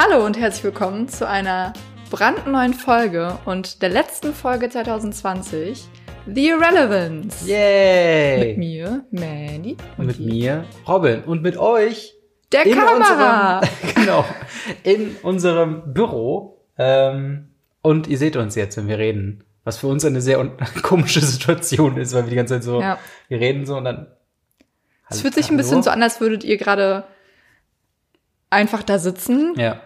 Hallo und herzlich willkommen zu einer brandneuen Folge und der letzten Folge 2020, The Irrelevance. Yay! Mit mir, Mandy. Und mit mir, Robin. Und mit euch. Der in Kamera. Unserem, genau. In unserem Büro. Ähm, und ihr seht uns jetzt, wenn wir reden. Was für uns eine sehr komische Situation ist, weil wir die ganze Zeit so, Ja. wir reden so und dann. Es fühlt sich ein bisschen so an, als würdet ihr gerade einfach da sitzen. Ja.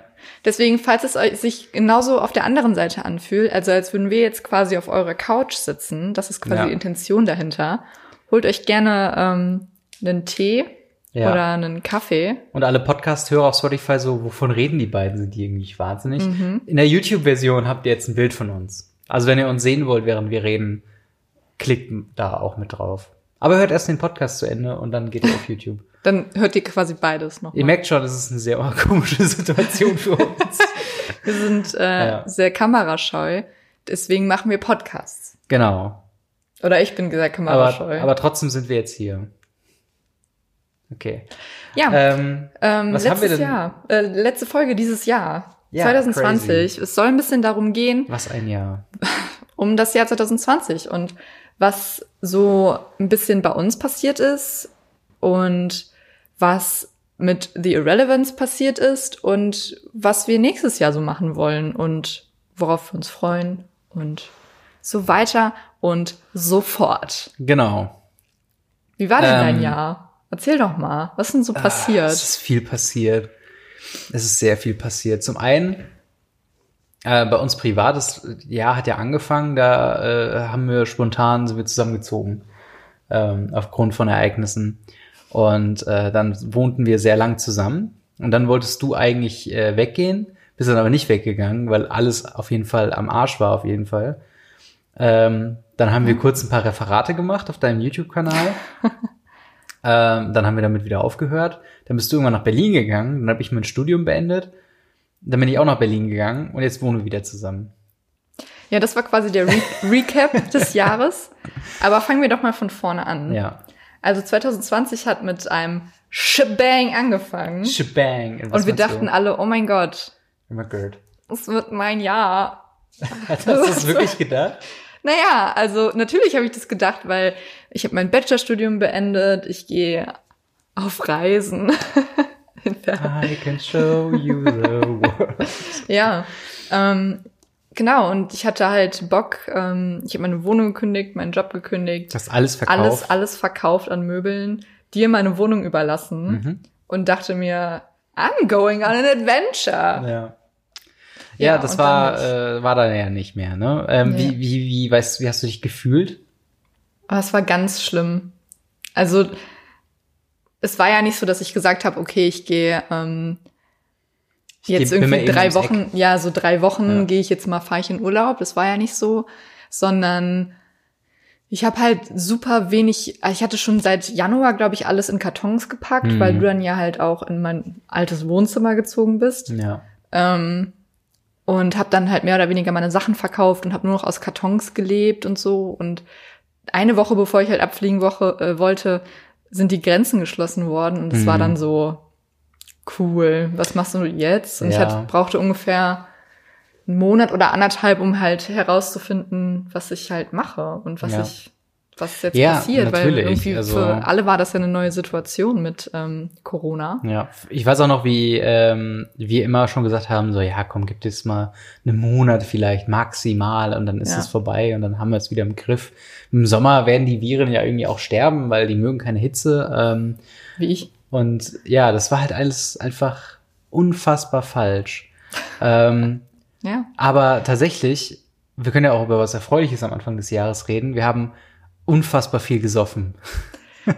Deswegen, falls es euch sich genauso auf der anderen Seite anfühlt, also als würden wir jetzt quasi auf eurer Couch sitzen, das ist quasi Ja. die Intention dahinter, holt euch gerne ähm, einen Tee Ja. oder einen Kaffee. Und alle Podcast-Hörer auf Spotify so, wovon reden die beiden? Sind die irgendwie wahnsinnig? Mhm. In der YouTube-Version habt ihr jetzt ein Bild von uns. Also wenn ihr uns sehen wollt, während wir reden, klickt da auch mit drauf. Aber hört erst den Podcast zu Ende und dann geht ihr auf YouTube. Dann hört ihr quasi beides noch. Ihr merkt schon, es ist eine sehr komische Situation für uns. Wir sind äh, Ja. sehr kamerascheu, deswegen machen wir Podcasts. genau. Oder ich bin sehr Aber, kamerascheu. aber trotzdem sind wir jetzt hier. Okay. ja, Ähm, ähm, was haben letztes wir denn- Jahr, äh, letzte Folge dieses Jahr, Ja, 2020. Es soll ein bisschen darum gehen, was ein Jahr. um das Jahr 2020 und was so ein bisschen bei uns passiert ist und was mit The Irrelevance passiert ist und was wir nächstes Jahr so machen wollen und worauf wir uns freuen und so weiter und so fort. Genau. Wie war denn dein Ähm, Jahr? Erzähl doch mal, was denn so passiert? Ah, es ist viel passiert. Es ist sehr viel passiert. Zum einen, äh, bei uns privat, das Jahr hat ja angefangen, da äh, haben wir spontan, sind wir zusammengezogen, ähm, aufgrund von Ereignissen. Und äh, dann wohnten wir sehr lang zusammen. Und dann wolltest du eigentlich äh, weggehen, bist dann aber nicht weggegangen, weil alles auf jeden Fall am Arsch war, auf jeden Fall. Ähm, dann haben wir kurz ein paar Referate gemacht auf deinem YouTube-Kanal. ähm, dann haben wir damit wieder aufgehört. Dann bist du irgendwann nach Berlin gegangen. Dann habe ich mein Studium beendet. Dann bin ich auch nach Berlin gegangen und jetzt wohnen wir wieder zusammen. ja, das war quasi der Re Recap des Jahres. Aber fangen wir doch mal von vorne an. Ja. Also 2020 hat mit einem Shebang angefangen. Shebang. Und wir dachten du? alle, oh mein Gott, Oh my God. es wird mein Jahr. Hast du das wirklich gedacht? Naja, also natürlich habe ich das gedacht, weil ich habe mein Bachelorstudium beendet, ich gehe auf Reisen. I can show you the world. ja, ähm, genau. Und ich hatte halt Bock. Ähm, ich habe meine Wohnung gekündigt, meinen Job gekündigt, Du hast alles verkauft. alles, alles verkauft an Möbeln, dir meine Wohnung überlassen Mhm. und dachte mir, I'm going on an adventure. Ja. Ja, Ja, das war, dann äh, war dann ja nicht mehr, ne? Ähm, Nee. Wie, wie, wie, weißt du, wie hast du dich gefühlt? Aber es war ganz schlimm. Also es war ja nicht so, dass ich gesagt habe, okay, ich gehe ähm, jetzt geh- bin mal irgendwie drei ums Eck. Wochen, ja, so drei Wochen Ja. gehe ich jetzt mal, fahre ich in Urlaub. Das war ja nicht so, sondern ich habe halt super wenig, ich hatte schon seit Januar, glaube ich, alles in Kartons gepackt, Mhm. weil du dann ja halt auch in mein altes Wohnzimmer gezogen bist. Ja. Ähm, und habe dann halt mehr oder weniger meine Sachen verkauft und habe nur noch aus Kartons gelebt und so. Und eine Woche bevor ich halt abfliegen woche, äh, wollte, sind die Grenzen geschlossen worden. Und es Mhm. war dann so cool. Was machst du jetzt? Und ich Ja. hatte, brauchte ungefähr einen Monat oder anderthalb, um halt herauszufinden, was ich halt mache und was Ja. ich was jetzt Ja, passiert, weil natürlich. irgendwie Also- für alle war das ja eine neue Situation mit ähm, Corona. Ja, ich weiß auch noch, wie ähm, wir immer schon gesagt haben, so ja, komm, gibt es mal einen Monat vielleicht maximal und dann ist Ja. es vorbei und dann haben wir es wieder im Griff. Im Sommer werden die Viren ja irgendwie auch sterben, weil die mögen keine Hitze. Ähm, Wie ich. und ja, das war halt alles einfach unfassbar falsch. ähm, Ja. aber tatsächlich, wir können ja auch über was Erfreuliches am Anfang des Jahres reden. Wir haben unfassbar viel gesoffen.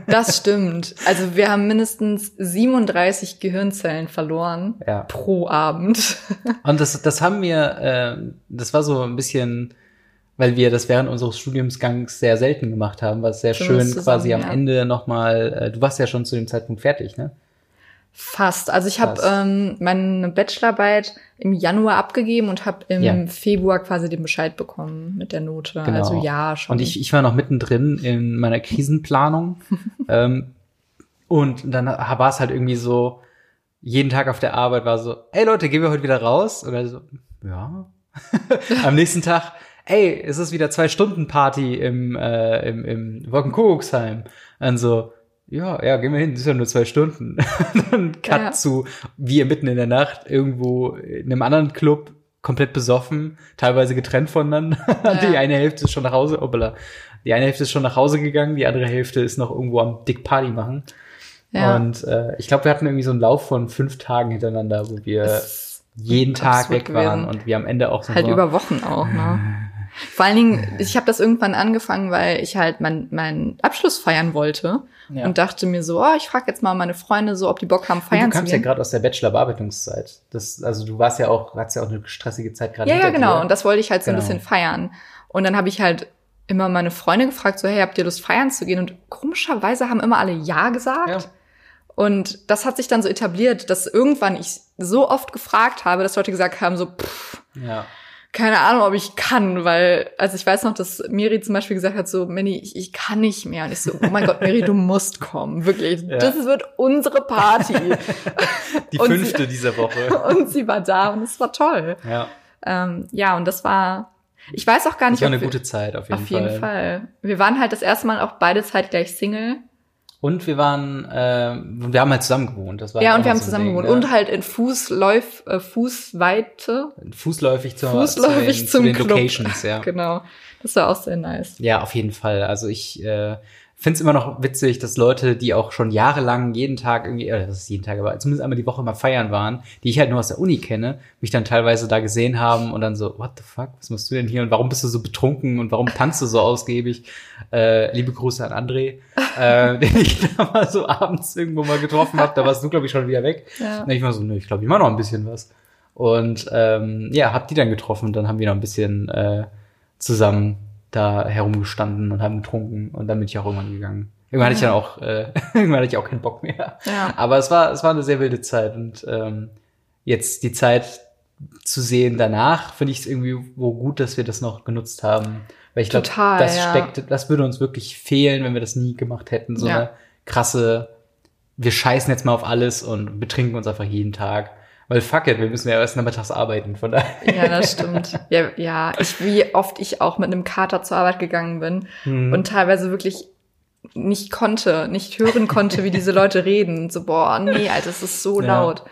Das stimmt. Also wir haben mindestens 37 Gehirnzellen verloren Ja. pro Abend. Und das, das haben wir, äh, das war so ein bisschen, weil wir das während unseres Studiumsgangs sehr selten gemacht haben, was sehr Für schön quasi am ja. Ende nochmal, äh, du warst ja schon zu dem Zeitpunkt fertig, ne? Fast. Also ich habe ähm, meine Bachelorarbeit im Januar abgegeben und habe im Ja. Februar quasi den Bescheid bekommen mit der Note. Genau. Also ja, schon. Und ich, ich war noch mittendrin in meiner Krisenplanung. ähm, und dann war es halt irgendwie so, jeden Tag auf der Arbeit war so, ey Leute, gehen wir heute wieder raus? Oder so, ja. Am nächsten Tag, ey, es ist wieder zwei Stunden Party im, äh, im, im Wolkenkuckucksheim. Und so, ja, ja, gehen wir hin, das ist ja nur zwei Stunden. Dann Cut Ja. zu, wir mitten in der Nacht irgendwo in einem anderen Club, komplett besoffen, teilweise getrennt voneinander. Die Ja. eine Hälfte ist schon nach Hause, hoppala. Die eine Hälfte ist schon nach Hause gegangen, die andere Hälfte ist noch irgendwo am Dick Party machen. Ja. Und äh, ich glaube, wir hatten irgendwie so einen Lauf von fünf Tagen hintereinander, wo wir jeden Tag weg waren gewesen. und wir am Ende auch so Halt über Wochen auch, ne? Vor allen Dingen, ich habe das irgendwann angefangen, weil ich halt meinen meinen Abschluss feiern wollte Ja. und dachte mir so, oh, ich frage jetzt mal meine Freunde so, ob die Bock haben, feiern du zu kamst ja gehen. gerade aus der Bachelor-Bearbeitungszeit. Das, also du warst ja auch, hattest ja auch eine stressige Zeit gerade Ja, ja, genau. dir. Und das wollte ich halt so ein Genau. bisschen feiern. Und dann habe ich halt immer meine Freunde gefragt, so, hey, habt ihr Lust feiern zu gehen? Und komischerweise haben immer alle Ja gesagt. Ja. Und das hat sich dann so etabliert, dass irgendwann ich so oft gefragt habe, dass Leute gesagt haben, so, pff, ja. Keine Ahnung, ob ich kann, weil, also ich weiß noch, dass Miri zum Beispiel gesagt hat, so, Manny, ich, ich kann nicht mehr. Und ich so, oh mein Gott, Miri, du musst kommen, wirklich. Ja. Das wird unsere Party. Die Und fünfte sie- dieser Woche. und sie war da und es war toll. ja. Ähm, ja, und das war, ich weiß auch gar Das nicht, war ob eine wir- gute Zeit auf jeden auf Fall. jeden Fall. Wir waren halt das erste Mal auch beide zeitgleich Single. Und wir waren, äh, wir haben halt zusammen gewohnt. Das war ja, halt und wir haben so zusammen Ding, gewohnt. ne? Und halt in Fußläuf, äh, Fußweite. fußläufig, zur, Fußläufig zu den, zum zu den Club. Locations, ja. Genau. Das war auch sehr nice. Ja, auf jeden Fall. Also ich äh, finde es immer noch witzig, dass Leute, die auch schon jahrelang jeden Tag irgendwie, äh, das ist jeden Tag, aber zumindest einmal die Woche mal feiern waren, die ich halt nur aus der Uni kenne, mich dann teilweise da gesehen haben und dann so, what the fuck, was machst du denn hier und warum bist du so betrunken und warum tanzt du so ausgiebig? Äh, liebe Grüße an André, äh, den ich da mal so abends irgendwo mal getroffen habe. Da warst du, glaube ich, schon wieder weg. Ja. Und ich war so, nö, ich glaube, ich mache noch ein bisschen was. Und ähm, ja, hab die dann getroffen und dann haben wir noch ein bisschen äh, zusammen da herumgestanden und haben getrunken und dann bin ich auch irgendwann gegangen. Irgendwann hatte ich dann auch, äh, irgendwann hatte ich auch keinen Bock mehr. Ja. Aber es war, es war eine sehr wilde Zeit und ähm, jetzt die Zeit zu sehen danach, finde ich es irgendwie wo gut, dass wir das noch genutzt haben. Weil ich glaube, das ja. steckt, das würde uns wirklich fehlen, wenn wir das nie gemacht hätten. So Ja. eine krasse, wir scheißen jetzt mal auf alles und betrinken uns einfach jeden Tag. Weil fuck it, wir müssen ja erst nachmittags arbeiten, von daher. Ja, das stimmt. Ja, ja, ich, wie oft ich auch mit einem Kater zur Arbeit gegangen bin Hm. und teilweise wirklich nicht konnte, nicht hören konnte, wie diese Leute reden. So, boah, nee, Alter, das ist so Ja. laut.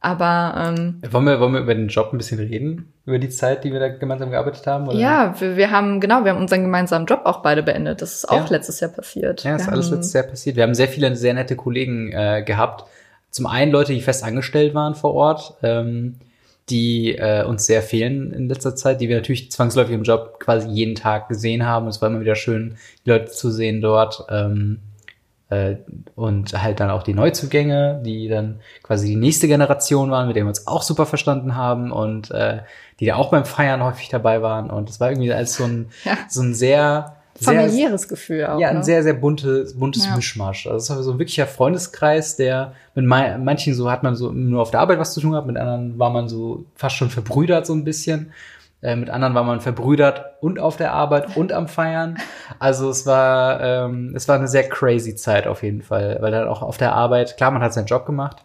Aber ähm, Wollen wir, wollen wir über den Job ein bisschen reden? Über die Zeit, die wir da gemeinsam gearbeitet haben? Oder? ja, wir, wir haben, genau, wir haben unseren gemeinsamen Job auch beide beendet. Das ist auch Ja. letztes Jahr passiert. Ja, ist wir alles letztes Jahr passiert. Wir haben sehr viele sehr nette Kollegen äh, gehabt. Zum einen Leute, die fest angestellt waren vor Ort, ähm, die äh, uns sehr fehlen in letzter Zeit, die wir natürlich zwangsläufig im Job quasi jeden Tag gesehen haben. Es war immer wieder schön, die Leute zu sehen dort. Ähm, äh, und halt dann auch die Neuzugänge, die dann quasi die nächste Generation waren, mit denen wir uns auch super verstanden haben und äh, die da auch beim Feiern häufig dabei waren. Und es war irgendwie als so ein, Ja. so ein sehr, sehr familiäres Gefühl auch. ja, ein ne? sehr, sehr buntes, buntes Ja. Mischmasch. Also es war so ein wirklicher Freundeskreis, der mit manchen so hat man so nur auf der Arbeit was zu tun gehabt, mit anderen war man so fast schon verbrüdert so ein bisschen. Äh, mit anderen war man verbrüdert und auf der Arbeit und am Feiern. Also es war, ähm, es war eine sehr crazy Zeit auf jeden Fall, weil dann auch auf der Arbeit, klar, man hat seinen Job gemacht,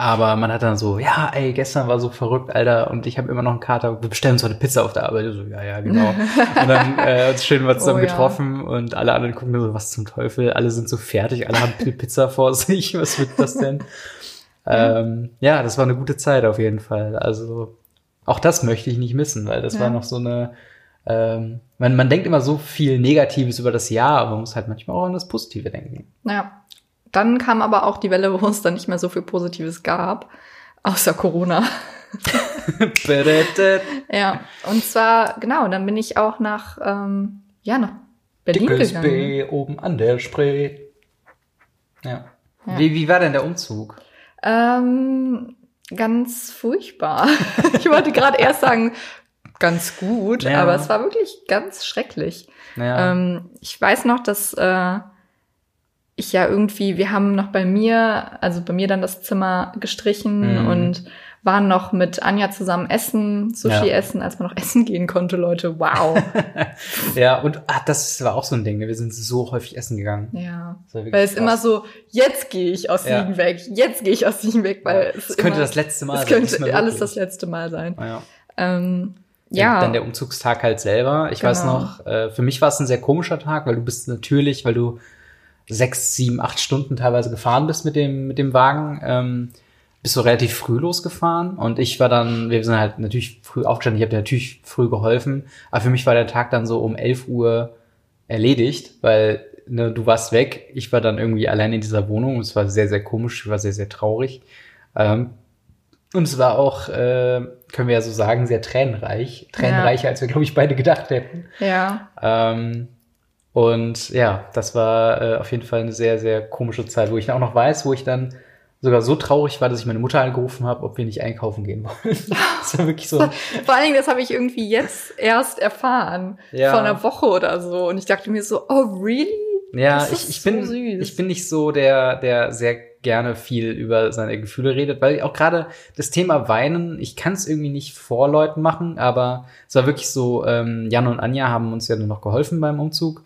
aber man hat dann so, ja, ey, gestern war so verrückt, Alter, und ich habe immer noch einen Kater. Wir bestellen uns heute Pizza auf der Arbeit. Ich So, ja, ja, genau. und dann äh, uns schön mal zusammen Oh, ja. getroffen und alle anderen gucken mir so, was zum Teufel? Alle sind so fertig, alle haben Pizza vor sich. Was wird das denn? ähm, ja, das war eine gute Zeit auf jeden Fall. Also auch das möchte ich nicht missen, weil das Ja. war noch so eine. Ähm, man, man denkt immer so viel Negatives über das Jahr, aber man muss halt manchmal auch an das Positive denken. Ja. Dann kam aber auch die Welle, wo es dann nicht mehr so viel Positives gab, außer Corona. Ja, und zwar, genau, dann bin ich auch nach, ähm, ja, nach Berlin Dickes gegangen. Oben an der Spree. Ja. Ja. Wie, wie war denn der Umzug? Ähm, ganz furchtbar. ich wollte gerade erst sagen, ganz gut, Ja. aber es war wirklich ganz schrecklich. Naja, Ähm, ich weiß noch, dass äh, ich ja irgendwie, wir haben noch bei mir, also bei mir dann das Zimmer gestrichen Mhm. und waren noch mit Anja zusammen essen, Sushi Ja. essen, als man noch essen gehen konnte, Leute. Wow. Ja, und ah, das war auch so ein Ding. ne? Wir sind so häufig essen gegangen. ja. Weil es krass. immer so, jetzt gehe ich aus Ja. Siegen weg, jetzt gehe ich aus Siegen weg, weil es es könnte immer, das letzte Mal es sein. könnte diesmal alles das letzte Mal sein. Ja. Ähm, Ja. ja, Dann der Umzugstag halt selber. Ich weiß Genau. noch, äh, für mich war es ein sehr komischer Tag, weil du bist natürlich, weil du sechs, sieben, acht Stunden teilweise gefahren bist mit dem, mit dem Wagen, ähm, bist du relativ früh losgefahren. Und ich war dann, wir sind halt natürlich früh aufgestanden, ich habe dir natürlich früh geholfen, aber für mich war der Tag dann so um 11 Uhr erledigt, weil ne, du warst weg, ich war dann irgendwie allein in dieser Wohnung. Und es war sehr, sehr komisch, ich war sehr, sehr traurig. Ähm, und es war auch, äh, können wir ja so sagen, sehr tränenreich. Tränenreicher, als wir, glaube ich, beide gedacht hätten. ja, Ähm, und ja, das war äh, auf jeden Fall eine sehr, sehr komische Zeit, wo ich dann auch noch weiß, wo ich dann sogar so traurig war, dass ich meine Mutter angerufen habe, ob wir nicht einkaufen gehen wollen. das war wirklich so. Vor allen Dingen, das habe ich irgendwie jetzt erst erfahren. Ja. Vor einer Woche oder so. Und ich dachte mir so, oh, really? Ja, Das ich, ist ich bin, so süß. ich bin nicht so der, der sehr gerne viel über seine Gefühle redet, weil auch gerade das Thema Weinen, ich kann es irgendwie nicht vor Leuten machen, aber es war wirklich so, ähm, Jan und Anja haben uns ja nur noch geholfen beim Umzug.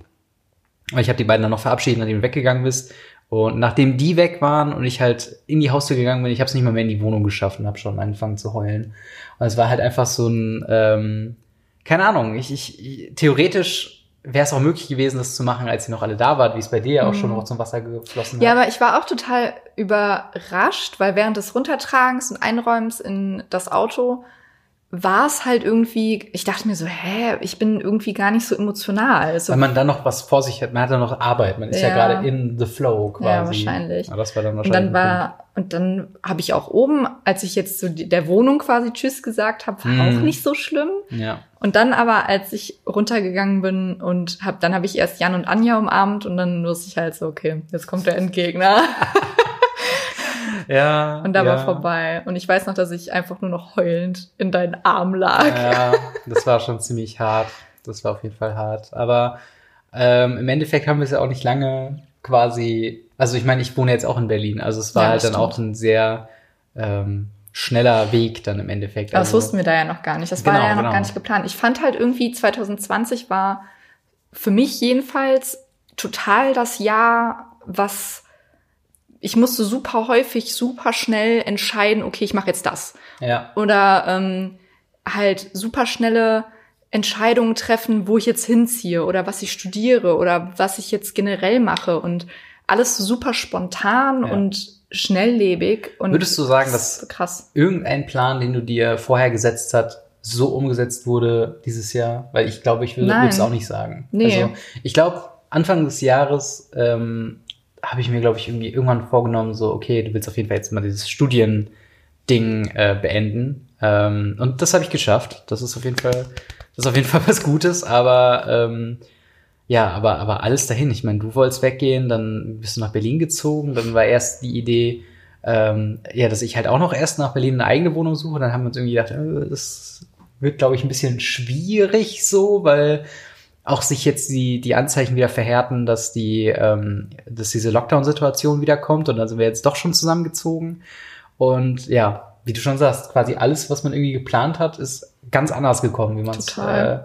Aber ich habe die beiden dann noch verabschiedet, nachdem du weggegangen bist. Und nachdem die weg waren und ich halt in die Haustür gegangen bin, ich habe es nicht mal mehr in die Wohnung geschafft und habe schon angefangen zu heulen. Und es war halt einfach so ein, ähm, keine Ahnung, ich, ich, theoretisch wäre es auch möglich gewesen, das zu machen, als ihr noch alle da wart, wie es bei dir ja auch schon Mhm. noch zum Wasser geflossen Ja, hat. aber ich war auch total überrascht, weil während des Runtertragens und Einräumens in das Auto war es halt irgendwie, ich dachte mir so, hä, ich bin irgendwie gar nicht so emotional. Also, Weil man dann noch was vor sich hat, man hat dann noch Arbeit, man ist ja, Ja. gerade in the flow quasi. Ja, wahrscheinlich. Ja, das war dann und wahrscheinlich. dann war, und dann habe ich auch oben, als ich jetzt so der Wohnung quasi Tschüss gesagt habe, war Mhm. auch nicht so schlimm. Ja. Und dann aber, als ich runtergegangen bin und hab, dann habe ich erst Jan und Anja umarmt und dann wusste ich halt so, okay, jetzt kommt der Endgegner. ja. Und da ja. war vorbei. Und ich weiß noch, dass ich einfach nur noch heulend in deinen Arm lag. Ja, das war schon ziemlich hart. Das war auf jeden Fall hart. Aber ähm, im Endeffekt haben wir es ja auch nicht lange quasi. Also ich meine, ich wohne jetzt auch in Berlin. Also es war Ja, halt das dann auch ein sehr ähm, schneller Weg dann im Endeffekt. Aber das also, wussten wir da ja noch gar nicht. Das Genau, war ja noch genau. gar nicht geplant. Ich fand halt irgendwie 2020 war für mich jedenfalls total das Jahr, was ich musste super häufig, super schnell entscheiden, okay, ich mache jetzt das. Ja, Oder ähm, halt super schnelle Entscheidungen treffen, wo ich jetzt hinziehe oder was ich studiere oder was ich jetzt generell mache und alles super spontan Ja. und schnelllebig. Und Würdest du sagen, dass- krass? irgendein Plan, den du dir vorher gesetzt hast, so umgesetzt wurde dieses Jahr? Weil ich glaube, ich würde es auch nicht sagen. Nee. Also ich glaube, Anfang des Jahres ähm, habe ich mir, glaube ich, irgendwie irgendwann vorgenommen, so, okay, du willst auf jeden Fall jetzt mal dieses Studiending äh, beenden. Ähm, und das habe ich geschafft. Das ist auf jeden Fall, das ist auf jeden Fall was Gutes, aber ähm, ja, aber, aber alles dahin. Ich meine, du wolltest weggehen, dann bist du nach Berlin gezogen, dann war erst die Idee, ähm, ja, dass ich halt auch noch erst nach Berlin eine eigene Wohnung suche. Dann haben wir uns irgendwie gedacht, äh, das wird, glaube ich, ein bisschen schwierig so, weil auch sich jetzt die, die Anzeichen wieder verhärten, dass die, ähm, dass diese Lockdown-Situation wieder kommt und dann sind wir jetzt doch schon zusammengezogen. Und ja, wie du schon sagst, quasi alles, was man irgendwie geplant hat, ist ganz anders gekommen, wie man es, äh,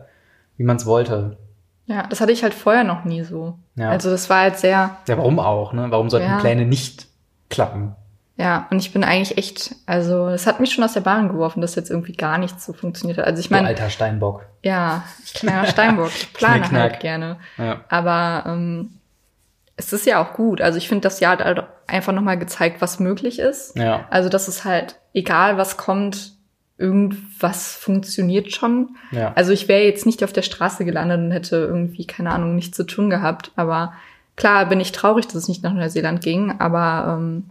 wie man es wollte. Ja, das hatte ich halt vorher noch nie so. Ja. Also das war halt sehr, Ja, warum auch, ne? Warum sollten Ja. Pläne nicht klappen? Ja, und ich bin eigentlich echt, also es hat mich schon aus der Bahn geworfen, dass jetzt irgendwie gar nichts so funktioniert hat. Also ich meine, alter Steinbock. ja, kleiner Steinbock, ich plane halt gerne. Ja. Aber ähm, es ist ja auch gut. Also ich finde, das Jahr hat halt einfach nochmal gezeigt, was möglich ist. Ja. Also dass es halt, egal was kommt, irgendwas funktioniert schon. Ja. Also ich wäre jetzt nicht auf der Straße gelandet und hätte irgendwie, keine Ahnung, nichts zu tun gehabt. Aber klar bin ich traurig, dass es nicht nach Neuseeland ging, aber ähm,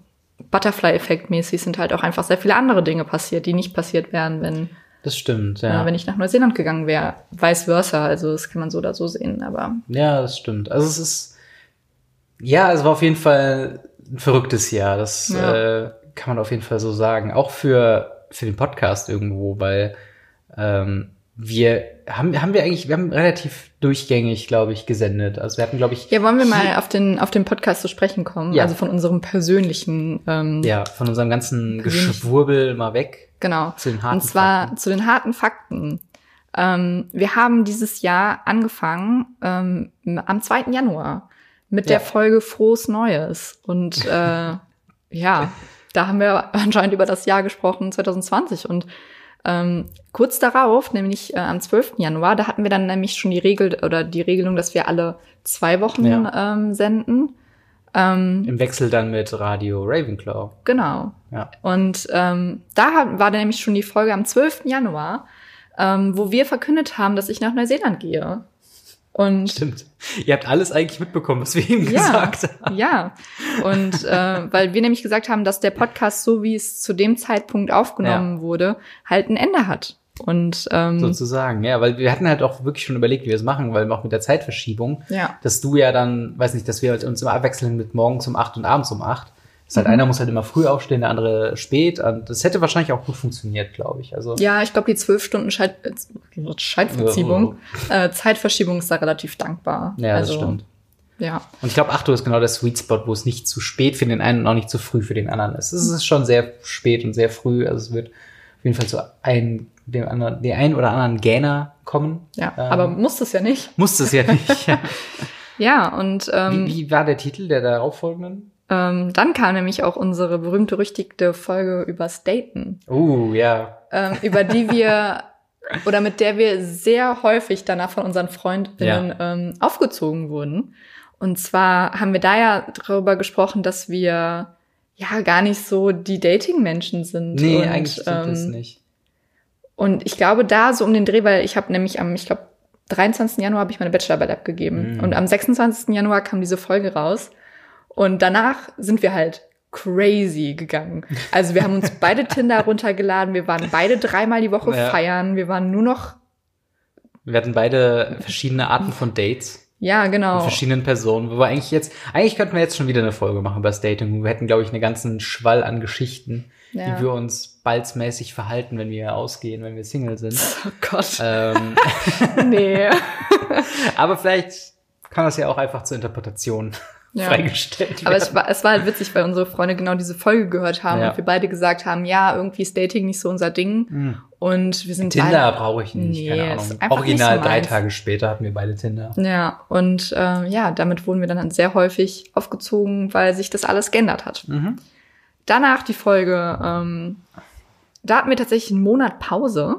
Butterfly-Effekt mäßig sind halt auch einfach sehr viele andere Dinge passiert, die nicht passiert wären, wenn, Das stimmt, äh, ja. wenn ich nach Neuseeland gegangen wäre. Vice versa, also das kann man so oder so sehen, aber Ja, das stimmt. Also es ist, ja, es war auf jeden Fall ein verrücktes Jahr. Das Ja. äh, kann man auf jeden Fall so sagen. Auch für, für den Podcast irgendwo, weil ähm, wir haben, haben wir eigentlich, wir haben relativ durchgängig, glaube ich, gesendet. Also wir hatten, glaube ich. Ja, wollen wir mal auf den, auf den Podcast zu sprechen kommen? Ja. Also von unserem persönlichen, ähm, Ja, von unserem ganzen Geschwurbel mal weg. genau. Zu den harten Und zwar Fakten. zu den harten Fakten. Ähm, wir haben dieses Jahr angefangen ähm, am 2. Januar mit Ja. der Folge Frohes Neues. Und äh, ja, da haben wir anscheinend über das Jahr gesprochen, 2020. Und ähm, kurz darauf, nämlich äh, am 12. Januar, da hatten wir dann nämlich schon die Regel oder die Regelung, dass wir alle zwei Wochen Ja. ähm, senden. Ähm, Im Wechsel dann mit Radio Ravenclaw. genau. Ja. Und ähm, da war dann nämlich schon die Folge am 12. Januar, ähm, wo wir verkündet haben, dass ich nach Neuseeland gehe. Und Stimmt. Ihr habt alles eigentlich mitbekommen, was wir ihm ja, gesagt haben. ja. Und äh, weil wir nämlich gesagt haben, dass der Podcast, so wie es zu dem Zeitpunkt aufgenommen wurde, halt ein Ende hat. Und ähm, Sozusagen, ja, weil wir hatten halt auch wirklich schon überlegt, wie wir es machen, weil auch mit der Zeitverschiebung, ja, dass du ja dann, weiß nicht, dass wir uns immer abwechseln mit morgens um acht und abends um acht. Das Mhm. halt einer muss halt immer früh aufstehen, der andere spät. Und das hätte wahrscheinlich auch gut funktioniert, glaube ich. Also ja, ich glaube, die zwölf Stunden Scheit äh, Scheitverziegung, äh, Zeitverschiebung ist da relativ dankbar. ja, das Also, stimmt. Ja, Und ich glaube, 8 Uhr ist genau der Sweet Spot, wo es nicht zu spät für den einen und auch nicht zu früh für den anderen ist. Es ist schon sehr spät und sehr früh. Also es wird auf jeden Fall zu ein, dem anderen, der ein oder anderen Gähner kommen. ja. Ähm, aber muss das ja nicht. Muss es ja nicht. Ja, und ähm, wie, wie war der Titel der darauffolgenden? Ähm, dann kam nämlich auch unsere berühmt-berüchtigte Folge übers Daten, Oh, ja. ähm, über die wir oder mit der wir sehr häufig danach von unseren Freundinnen ähm, aufgezogen wurden. Und zwar haben wir da ja darüber gesprochen, dass wir ja gar nicht so die Dating-Menschen sind. Nee, und, eigentlich stimmt das ähm, nicht. Und ich glaube, da so um den Dreh, weil ich habe nämlich am, ich glaube, 23. Januar habe ich meine Bachelorarbeit abgegeben. Mhm. Und am 26. Januar kam diese Folge raus. Und danach sind wir halt crazy gegangen. Also wir haben uns beide Tinder runtergeladen. Wir waren beide dreimal die Woche Ja. feiern. Wir waren nur noch, Wir hatten beide verschiedene Arten von Dates ja, mit genau. verschiedenen Personen. Wo wir eigentlich jetzt, eigentlich könnten wir jetzt schon wieder eine Folge machen über das Dating. Wir hätten, glaube ich, einen ganzen Schwall an Geschichten, Ja. wie wir uns balzmäßig verhalten, wenn wir ausgehen, wenn wir Single sind. Oh Gott. ähm, Nee. aber vielleicht kann das ja auch einfach zur Interpretation Ja. freigestellt Aber werden. es war, es war halt witzig, weil unsere Freunde genau diese Folge gehört haben Ja. und wir beide gesagt haben, ja, irgendwie ist Dating nicht so unser Ding. Hm. Und wir sind Tinder brauche ich nicht, Nee, keine ist Ahnung. einfach Original nicht so drei. Tage später hatten wir beide Tinder. Ja, und äh, ja, damit wurden wir dann sehr häufig aufgezogen, weil sich das alles geändert hat. Mhm. Danach die Folge, ähm, da hatten wir tatsächlich einen Monat Pause.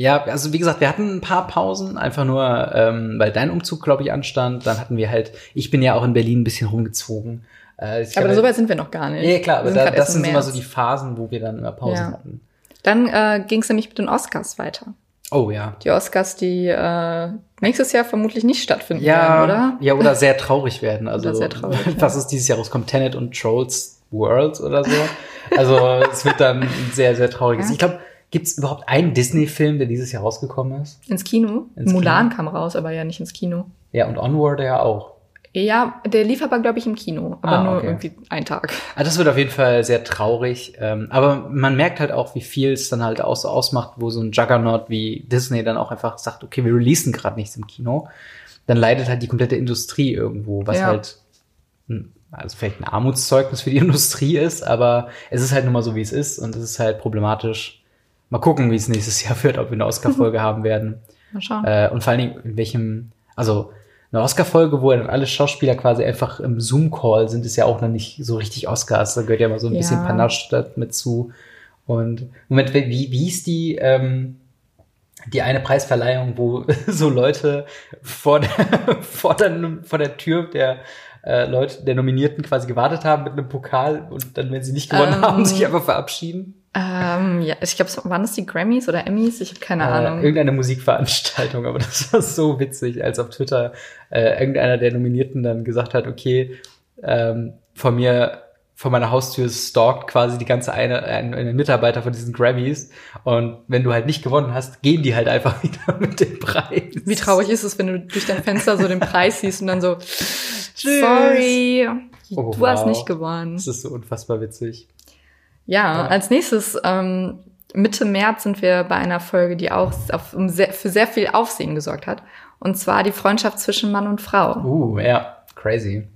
Ja, also wie gesagt, wir hatten ein paar Pausen, einfach nur, ähm, weil dein Umzug, glaube ich, anstand. Dann hatten wir halt, ich bin ja auch in Berlin ein bisschen rumgezogen. Äh, Aber glaube- so weit sind wir noch gar nicht. Ja, klar, aber da, das sind immer so März. die Phasen, wo wir dann immer Pausen Ja. hatten. Dann äh, ging es nämlich mit den Oscars weiter. Oh ja. Die Oscars, die äh, nächstes Jahr vermutlich nicht stattfinden Ja, werden, oder? ja, oder sehr traurig werden. Also, Oder sehr traurig, was ist dieses Jahr rauskommt? Tenet und Trolls World oder so. Also, es wird dann ein sehr, sehr trauriges. Ja. Ich glaube, gibt es überhaupt einen Disney-Film, der dieses Jahr rausgekommen ist? Ins Kino. Ins Mulan Kino. kam raus, aber ja nicht ins Kino. Ja, und Onward ja auch. Ja, der lief aber, glaube ich, im Kino. Aber Ah, nur okay. irgendwie einen Tag. Ah, das wird auf jeden Fall sehr traurig. Ähm, aber man merkt halt auch, wie viel es dann halt auch so ausmacht, wo so ein Juggernaut wie Disney dann auch einfach sagt, okay, wir releasen gerade nichts im Kino. Dann leidet halt die komplette Industrie irgendwo, was Ja. halt also vielleicht ein Armutszeugnis für die Industrie ist, aber es ist halt nun mal so, wie es ist und es ist halt problematisch. Mal gucken, wie es nächstes Jahr wird, ob wir eine Oscar-Folge haben werden. Mal schauen. Äh, und vor allen Dingen, in welchem, also eine Oscar-Folge, wo dann alle Schauspieler quasi einfach im Zoom-Call sind, ist ja auch noch nicht so richtig Oscars. Da gehört ja mal so ein Ja. bisschen Panache mit zu. Und Moment, wie, wie hieß die, ähm, die eine Preisverleihung, wo so Leute vor der, vor der, vor der Tür der äh, Leute, der Nominierten quasi gewartet haben mit einem Pokal und dann, wenn sie nicht gewonnen Ähm, haben, sich einfach verabschieden? Ähm, ja, ich glaube, waren das die Grammys oder Emmys? Ich habe keine Äh, Ahnung. irgendeine Musikveranstaltung, aber das war so witzig, als auf Twitter äh, irgendeiner der Nominierten dann gesagt hat, okay, ähm, von mir, von meiner Haustür stalkt quasi die ganze eine, ein, eine Mitarbeiter von diesen Grammys und wenn du halt nicht gewonnen hast, gehen die halt einfach wieder mit dem Preis. Wie traurig ist es, wenn du durch dein Fenster so den Preis siehst und dann so, Tschüss. sorry, Oh, du hast wow. nicht gewonnen. Das ist so unfassbar witzig. Ja, Ja. als nächstes ähm, Mitte März sind wir bei einer Folge, die auch auf, um sehr, für sehr viel Aufsehen gesorgt hat. Und zwar die Freundschaft zwischen Mann und Frau. Uh, ja, crazy.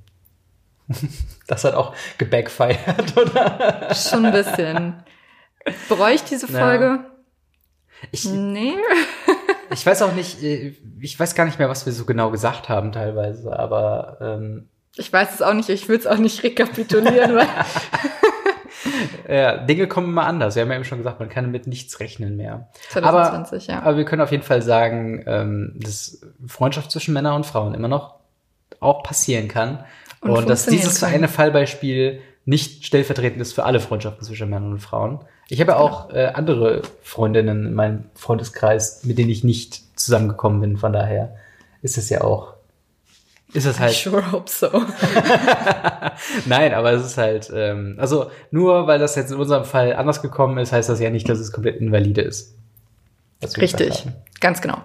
Das hat auch gebackfired, oder? Schon ein bisschen. Bereue ich diese Folge? Ja. Ich, nee. ich weiß auch nicht, äh, ich weiß gar nicht mehr, was wir so genau gesagt haben teilweise, aber ähm, ich weiß es auch nicht, ich will es auch nicht rekapitulieren, weil ja, Dinge kommen immer anders. Wir haben ja eben schon gesagt, man kann mit nichts rechnen mehr. 2020, aber, ja. Aber wir können auf jeden Fall sagen, ähm, dass Freundschaft zwischen Männern und Frauen immer noch auch passieren kann. Und, und dass dieses kann. eine Fallbeispiel nicht stellvertretend ist für alle Freundschaften zwischen Männern und Frauen. Ich habe ja genau. auch äh, andere Freundinnen in meinem Freundeskreis, mit denen ich nicht zusammengekommen bin. Von daher ist es ja auch ist es halt. I sure hope so. Nein, aber es ist halt, ähm, also nur weil das jetzt in unserem Fall anders gekommen ist, heißt das ja nicht, dass es komplett invalide ist. Richtig, ganz genau.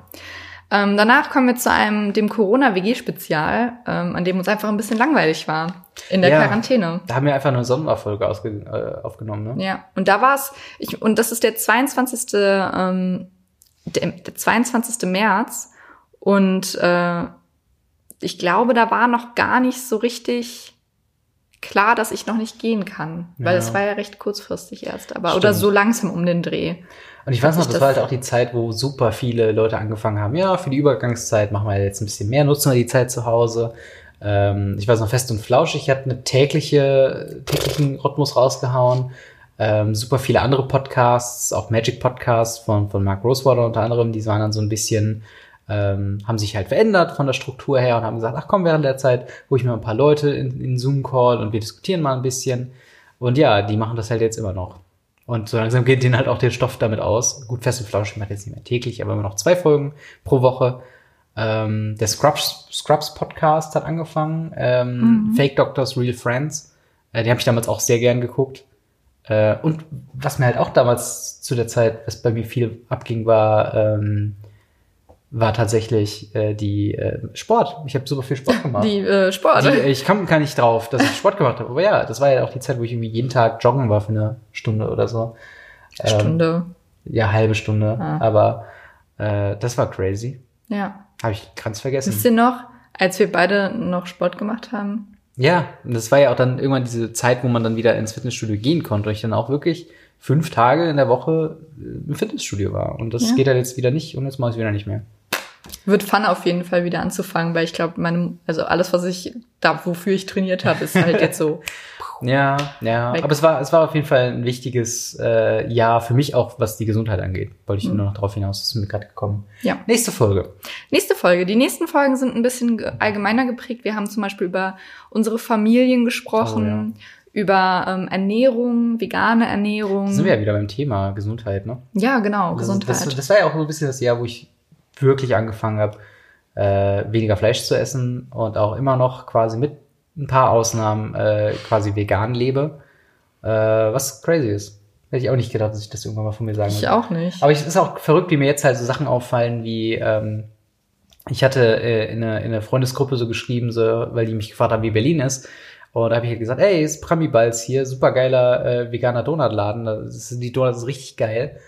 Ähm, danach kommen wir zu einem, dem Corona-WG-Spezial, ähm, an dem uns einfach ein bisschen langweilig war. In der ja, Quarantäne. Da haben wir einfach eine Sonderfolge äh, aufgenommen, ne? Ja, und da war es, und das ist der 22. Ähm, der, der 22. März. Und äh, ich glaube, da war noch gar nicht so richtig klar, dass ich noch nicht gehen kann. Weil es war ja recht kurzfristig erst, aber Stimmt. oder so langsam um den Dreh. Und ich weiß noch, das, das war halt auch die Zeit, wo super viele Leute angefangen haben, ja, für die Übergangszeit machen wir jetzt ein bisschen mehr, nutzen wir die Zeit zu Hause. Ähm, ich weiß noch, Fest und Flauschig ich hatte eine tägliche, täglichen Rhythmus rausgehauen. Ähm, super viele andere Podcasts, auch Magic Podcasts von, von Mark Rosewater unter anderem, die waren dann so ein bisschen ähm, haben sich halt verändert von der Struktur her und haben gesagt, ach komm, während der Zeit hole ich mir ein paar Leute in, in Zoom-Call und wir diskutieren mal ein bisschen. Und ja, die machen das halt jetzt immer noch. Und so langsam geht denen halt auch der Stoff damit aus. Gut, Fest und Flauschig macht jetzt nicht mehr täglich, aber immer noch zwei Folgen pro Woche. Ähm, der Scrubs, Scrubs Podcast hat angefangen. Ähm, mhm. Fake Doctors, Real Friends. Äh, die habe ich damals auch sehr gern geguckt. Äh, und was mir halt auch damals zu der Zeit, was bei mir viel abging, war ähm, war tatsächlich äh, die äh, Sport. Ich habe super viel Sport gemacht. Die äh, Sport. Die, ich kam gar nicht drauf, dass ich Sport gemacht habe. Aber ja, das war ja auch die Zeit, wo ich irgendwie jeden Tag joggen war für eine Stunde oder so. Ähm, Stunde. Ja, halbe Stunde. Ah. Aber äh, das war crazy. Ja. Habe ich ganz vergessen. Wisst ihr noch, als wir beide noch Sport gemacht haben? Ja, und das war ja auch dann irgendwann diese Zeit, wo man dann wieder ins Fitnessstudio gehen konnte. Und ich dann auch wirklich fünf Tage in der Woche im Fitnessstudio war. Und das ja. geht halt jetzt wieder nicht und jetzt mache ich es wieder nicht mehr. Wird Fun auf jeden Fall wieder anzufangen, weil ich glaube, meine, also alles, was ich da, wofür ich trainiert habe, ist halt jetzt so. ja, ja. Weg. Aber es war, es war auf jeden Fall ein wichtiges äh, Jahr für mich auch, was die Gesundheit angeht. Wollte ich mhm. nur noch darauf hinaus, das ist mir gerade gekommen. Ja. Nächste Folge. Nächste Folge. Die nächsten Folgen sind ein bisschen allgemeiner geprägt. Wir haben zum Beispiel über unsere Familien gesprochen. Oh, ja über ähm, Ernährung, vegane Ernährung. Da sind wir ja wieder beim Thema Gesundheit, ne? Ja, genau, das, Gesundheit. Das, das, war ja auch so ein bisschen das Jahr, wo ich wirklich angefangen habe, äh, weniger Fleisch zu essen und auch immer noch quasi mit ein paar Ausnahmen äh, quasi vegan lebe. Äh, was crazy ist. Hätte ich auch nicht gedacht, dass ich das irgendwann mal von mir sagen würde. Ich auch nicht. Aber es ist auch verrückt, wie mir jetzt halt so Sachen auffallen, wie ähm, ich hatte äh, in, eine, in eine Freundesgruppe so geschrieben, so, weil die mich gefragt haben, wie Berlin ist. Und da habe ich halt gesagt, ey, ist Prami-Balls hier, super geiler äh, veganer Donutladen. Das ist, die Donuts ist richtig geil.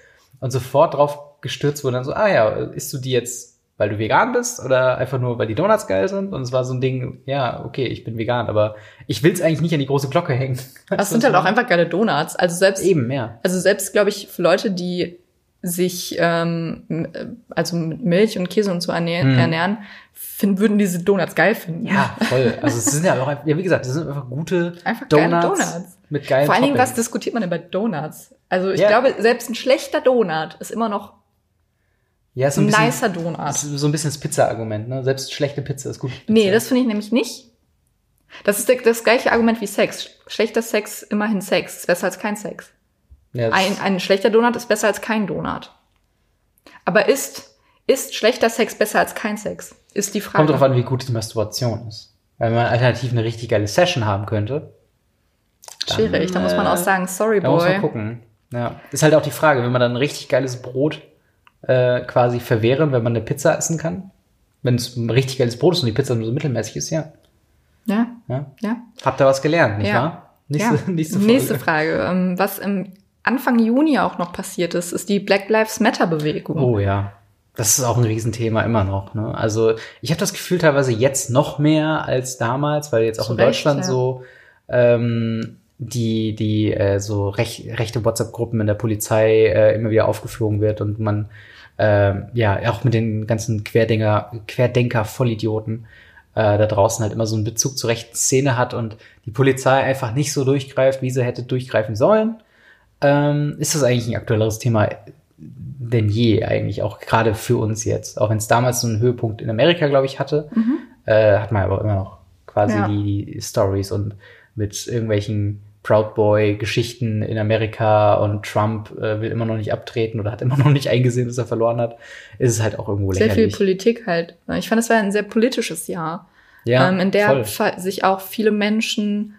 Und sofort drauf gestürzt wurde dann so, ah ja, isst du die jetzt, weil du vegan bist oder einfach nur, weil die Donuts geil sind? Und es war so ein Ding, ja, okay, ich bin vegan, aber ich will es eigentlich nicht an die große Glocke hängen. Das sind halt auch einfach geile Donuts. Also selbst eben, ja. Also selbst, glaube ich, für Leute, die sich ähm, also mit Milch und Käse und so ernähren, hm. ernähren finden, würden diese Donuts geil finden. Ja, voll. Also es sind ja auch, ja wie gesagt, das sind einfach gute einfach Donuts, Donuts. mit geilen Vor allen Dingen, was diskutiert man denn bei Donuts? Also ich ja. glaube, selbst ein schlechter Donut ist immer noch ja, ist so ein, ein nicer Donut. So ein bisschen das Pizza-Argument, ne? Selbst schlechte Pizza ist gut. Pizza. Nee, das finde ich nämlich nicht. Das ist das gleiche Argument wie Sex. Schlechter Sex, immerhin Sex. Ist besser als kein Sex. Ja, ein, ein schlechter Donut ist besser als kein Donut. Aber ist, ist schlechter Sex besser als kein Sex? Ist die Frage. Kommt darauf an, wie gut die Masturbation ist. Weil man alternativ eine richtig geile Session haben könnte. Dann, Schwierig, da muss man auch äh, sagen, sorry, boy. Da muss man gucken. Ja. Ist halt auch die Frage, wenn man dann ein richtig geiles Brot äh, quasi verwehren, wenn man eine Pizza essen kann. Wenn es ein richtig geiles Brot ist und die Pizza nur so mittelmäßig ist, ja. Ja. Ja. ja. Habt ihr was gelernt, nicht ja. wahr? Nächste, ja. nächste Frage. Nächste Frage. Was, im, Anfang Juni auch noch passiert ist, ist die Black Lives Matter Bewegung. Oh ja. Das ist auch ein Riesenthema immer noch. Ne? Also ich habe das Gefühl teilweise jetzt noch mehr als damals, weil jetzt auch Zu in Recht, Deutschland ja. so ähm, die die äh, so rech rechte WhatsApp-Gruppen in der Polizei äh, immer wieder aufgeflogen wird und man ähm, ja auch mit den ganzen Querdenker Querdenker Vollidioten äh, da draußen halt immer so einen Bezug zur rechten Szene hat und die Polizei einfach nicht so durchgreift, wie sie hätte durchgreifen sollen, ähm, ist das eigentlich ein aktuelleres Thema denn je eigentlich, auch gerade für uns jetzt. Auch wenn es damals so einen Höhepunkt in Amerika, glaube ich, hatte, äh, hat man aber immer noch quasi Ja. die, die Stories und mit irgendwelchen Proud Boy-Geschichten in Amerika und Trump äh, will immer noch nicht abtreten oder hat immer noch nicht eingesehen, dass er verloren hat, ist es halt auch irgendwo Sehr viel. Politik halt. Ich fand, es war ein sehr politisches Jahr. ja, ähm, in der voll. Sich auch viele Menschen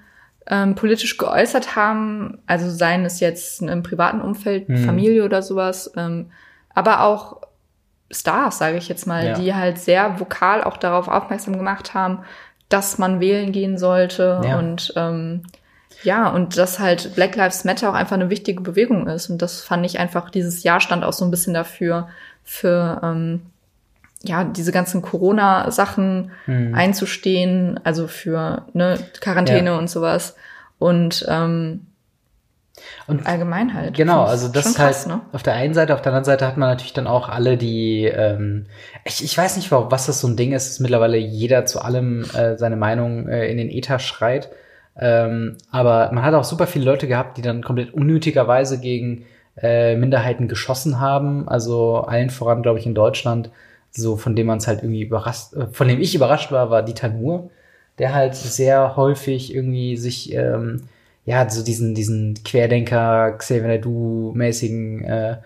ähm, politisch geäußert haben, also seien es jetzt im privaten Umfeld, Mhm. Familie oder sowas, ähm, aber auch Stars, sage ich jetzt mal, Ja. die halt sehr vokal auch darauf aufmerksam gemacht haben, dass man wählen gehen sollte Ja. und ähm, ja, und dass halt Black Lives Matter auch einfach eine wichtige Bewegung ist. Und das fand ich einfach, dieses Jahr stand auch so ein bisschen dafür, für ähm, ja, diese ganzen Corona-Sachen Mhm. einzustehen, also für ne, Quarantäne Ja. und sowas. Und ähm, Und allgemein halt. Genau, also das ist halt ne? auf der einen Seite, auf der anderen Seite hat man natürlich dann auch alle die, ähm, ich, ich weiß nicht, warum- was das so ein Ding ist, dass mittlerweile jeder zu allem äh, seine Meinung äh, in den Äther schreit. Ähm, aber man hat auch super viele Leute gehabt, die dann komplett unnötigerweise gegen äh, Minderheiten geschossen haben. Also allen voran, glaube ich, in Deutschland, so von dem man es halt irgendwie überrascht, äh, von dem ich überrascht war, war Dieter Nuhr, der halt sehr häufig irgendwie sich ähm, ja, so diesen, diesen Querdenker, Xavier Naidu-mäßigen äh,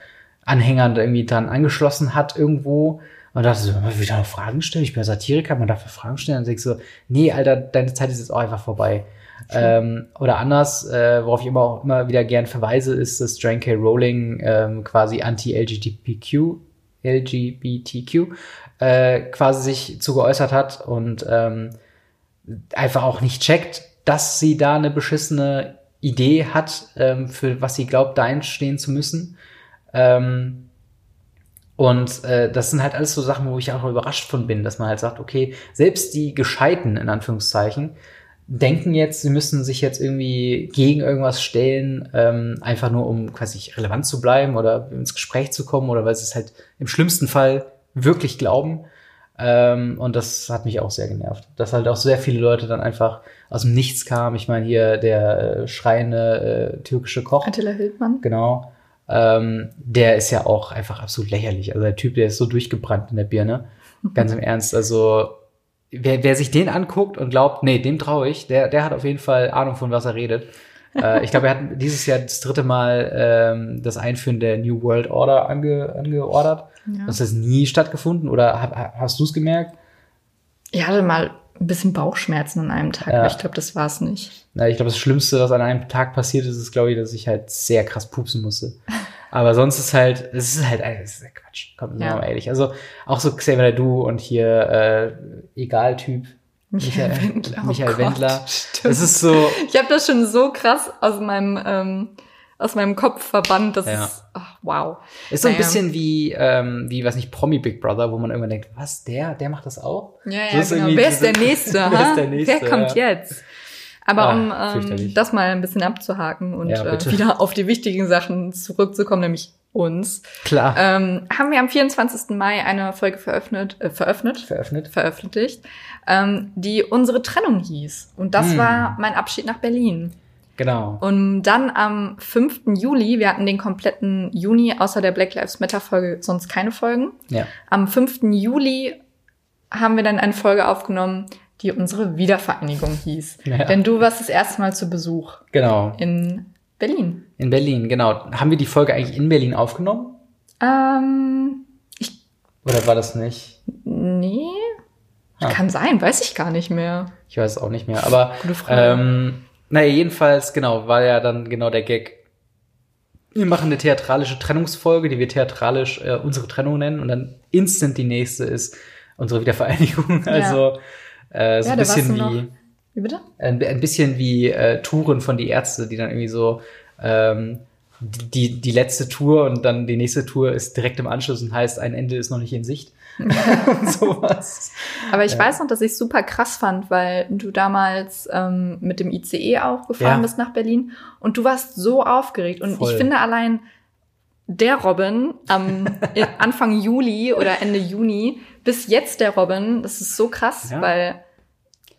Anhängern irgendwie dann angeschlossen hat irgendwo. Und dachte so, man wieder noch Fragen stellen, ich bin ja Satiriker, man darf ja Fragen stellen. Und dann denkst du so, nee, Alter, deine Zeit ist jetzt auch einfach vorbei. Ähm, oder anders, äh, worauf ich immer auch immer wieder gern verweise, ist, dass Joanne K. Rowling ähm, quasi anti-LGBTQ, LGBTQ, äh, quasi sich zu geäußert hat und ähm, einfach auch nicht checkt, dass sie da eine beschissene Idee hat, ähm, für was sie glaubt, da einstehen zu müssen. Ähm, und äh, das sind halt alles so Sachen, wo ich auch überrascht von bin, dass man halt sagt, okay, selbst die Gescheiten, in Anführungszeichen, denken jetzt, sie müssen sich jetzt irgendwie gegen irgendwas stellen, ähm, einfach nur um quasi relevant zu bleiben oder ins Gespräch zu kommen oder weil sie es halt im schlimmsten Fall wirklich glauben. Ähm, und das hat mich auch sehr genervt. Dass halt auch sehr viele Leute dann einfach aus dem Nichts kamen. Ich meine, hier der äh, schreiende äh, türkische Koch. Attila Hildmann. Genau. Ähm, der ist ja auch einfach absolut lächerlich. Also der Typ, der ist so durchgebrannt in der Birne. Ganz im Ernst. Also, wer, wer sich den anguckt und glaubt, nee, dem traue ich, der, der hat auf jeden Fall Ahnung von was er redet. äh, ich glaube, er hat dieses Jahr das dritte Mal ähm, das Einführen der New World Order ange, angeordert. Ja. Das hat nie stattgefunden oder hab, hast du es gemerkt? Ich hatte mal ein bisschen Bauchschmerzen an einem Tag, Ja. aber ich glaube, das war es nicht. Na, ich glaube, das Schlimmste, was an einem Tag passiert ist, ist, glaube ich, dass ich halt sehr krass pupsen musste. Aber sonst ist halt, es ist halt, es ist Quatsch. Komm, sind wir Ja. mal ehrlich. Also auch so Xavier Naidu und hier äh, Egal-Typ. Michael Wendler, oh Michael Gott, Wendler. stimmt. Das ist so, Ich habe das schon so krass aus meinem ähm, aus meinem Kopf verbannt, das Ja. ist ach, wow. ist so ein Naja. bisschen wie, ähm, wie, weiß nicht, Promi Big Brother, wo man irgendwann denkt, was, der, der macht das auch? Ja, So ja, ist genau. Wer ist der Nächste? Wer ist der Nächste, Wer kommt ja. jetzt? Aber Ah, um ähm, das mal ein bisschen abzuhaken und Ja, äh, wieder auf die wichtigen Sachen zurückzukommen, nämlich uns, Klar. ähm, haben wir am 24. Mai eine Folge veröffentlicht, äh, veröffentlicht, Veröffnet. veröffentlicht ähm, die unsere Trennung hieß. Und das Hm. war mein Abschied nach Berlin. Genau. Und dann am 5. Juli, wir hatten den kompletten Juni außer der Black Lives Matter Folge sonst keine Folgen. Ja. Am 5. Juli haben wir dann eine Folge aufgenommen, die unsere Wiedervereinigung hieß. Ja. Denn du warst das erste Mal zu Besuch Genau. in Berlin. In Berlin, genau. Haben wir die Folge eigentlich in Berlin aufgenommen? Ähm, ich, Oder war das nicht? nee, Ah. kann sein, weiß ich gar nicht mehr. Ich weiß es auch nicht mehr. Aber Gute Frage. ähm, naja, jedenfalls, genau, war ja dann genau der Gag. Wir machen eine theatralische Trennungsfolge, die wir theatralisch äh, unsere Trennung nennen und dann instant die nächste ist unsere Wiedervereinigung. Ja. Also äh, so Ja, ein bisschen wie Wie bitte? ein, ein bisschen wie äh, Touren von die Ärzte, die dann irgendwie so ähm, die, die letzte Tour und dann die nächste Tour ist direkt im Anschluss und heißt, ein Ende ist noch nicht in Sicht. Sowas. Aber ich ja. weiß noch, dass ich super krass fand, weil du damals ähm, mit dem ICE auch gefahren ja. bist nach Berlin und du warst so aufgeregt. Und Voll. ich finde allein der Robin am Anfang Juli oder Ende Juni bis jetzt der Robin, das ist so krass, ja. weil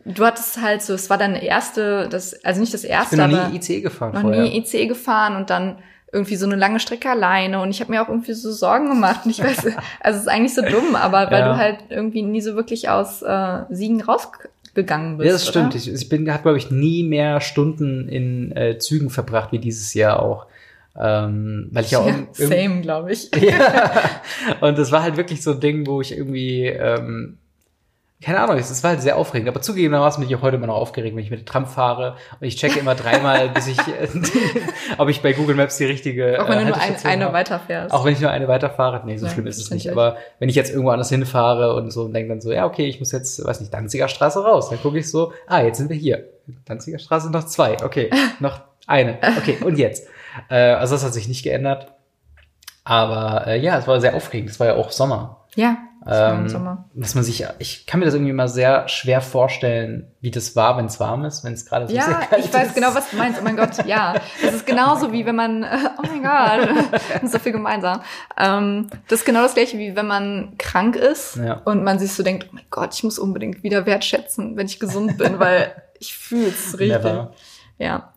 du hattest halt so, es war deine erste, das, also nicht das erste, ich bin noch nie ICE gefahren noch vorher. nie ICE gefahren und dann irgendwie so eine lange Strecke alleine und ich habe mir auch irgendwie so Sorgen gemacht und ich weiß, also es ist eigentlich so dumm, aber weil ja. du halt irgendwie nie so wirklich aus äh, Siegen rausgegangen bist. Ja, das stimmt. Oder? Ich, ich bin, habe glaube ich nie mehr Stunden in äh, Zügen verbracht wie dieses Jahr auch. Ähm, weil ich ja auch ja, same, glaube ich. ja. Und das war halt wirklich so ein Ding, wo ich irgendwie ähm, keine Ahnung, es war halt sehr aufregend. Aber zugegebenermaßen bin ich auch heute immer noch aufgeregt, wenn ich mit der Tram fahre. Und ich checke immer dreimal, bis ich, ob ich bei Google Maps die richtige. Auch wenn äh, du nur ein, eine weiterfährst. Auch wenn ich nur eine weiterfahre. Nee, so ja, schlimm ist es nicht. Aber wenn ich jetzt irgendwo anders hinfahre und so und denke dann so, ja, okay, ich muss jetzt, weiß nicht, Danziger Straße raus. Dann gucke ich so, ah, jetzt sind wir hier. Danziger Straße noch zwei. Okay, noch eine. Okay, und jetzt. Äh, also das hat sich nicht geändert. Aber äh, ja, es war sehr aufregend. Es war ja auch Sommer. Ja. Ähm, dass man sich, ich kann mir das irgendwie mal sehr schwer vorstellen, wie das war, wenn es warm ist, wenn es gerade so ja, sehr kalt ist. Ja, ich weiß genau, was du meinst. Oh mein Gott, ja. Das ist genauso wie wenn man, oh mein Gott, so viel gemeinsam. Ähm, das ist genau das gleiche, wie wenn man krank ist ja. und man sich so denkt, oh mein Gott, ich muss unbedingt wieder wertschätzen, wenn ich gesund bin, weil ich fühle es richtig. Never. Ja.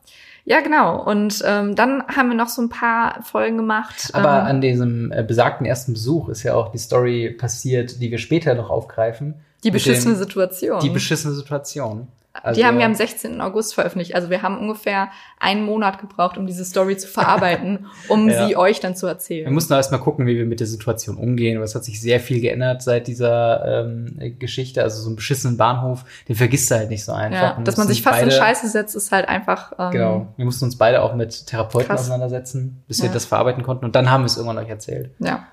Ja, genau. Und ähm, dann haben wir noch so ein paar Folgen gemacht. Aber ähm, an diesem äh, besagten ersten Besuch ist ja auch die Story passiert, die wir später noch aufgreifen. Die beschissene dem, Situation. Die beschissene Situation. Also, die haben wir am 16. August veröffentlicht. Also wir haben ungefähr einen Monat gebraucht, um diese Story zu verarbeiten, um ja. sie euch dann zu erzählen. Wir mussten erst mal gucken, wie wir mit der Situation umgehen. Aber es hat sich sehr viel geändert seit dieser ähm, Geschichte. Also so einen beschissenen Bahnhof, den vergisst du halt nicht so einfach. Ja, dass man sich fast beide, in Scheiße setzt, ist halt einfach. Ähm, genau. Wir mussten uns beide auch mit Therapeuten krass. auseinandersetzen, bis ja. wir das verarbeiten konnten. Und dann haben wir es irgendwann euch erzählt. Ja.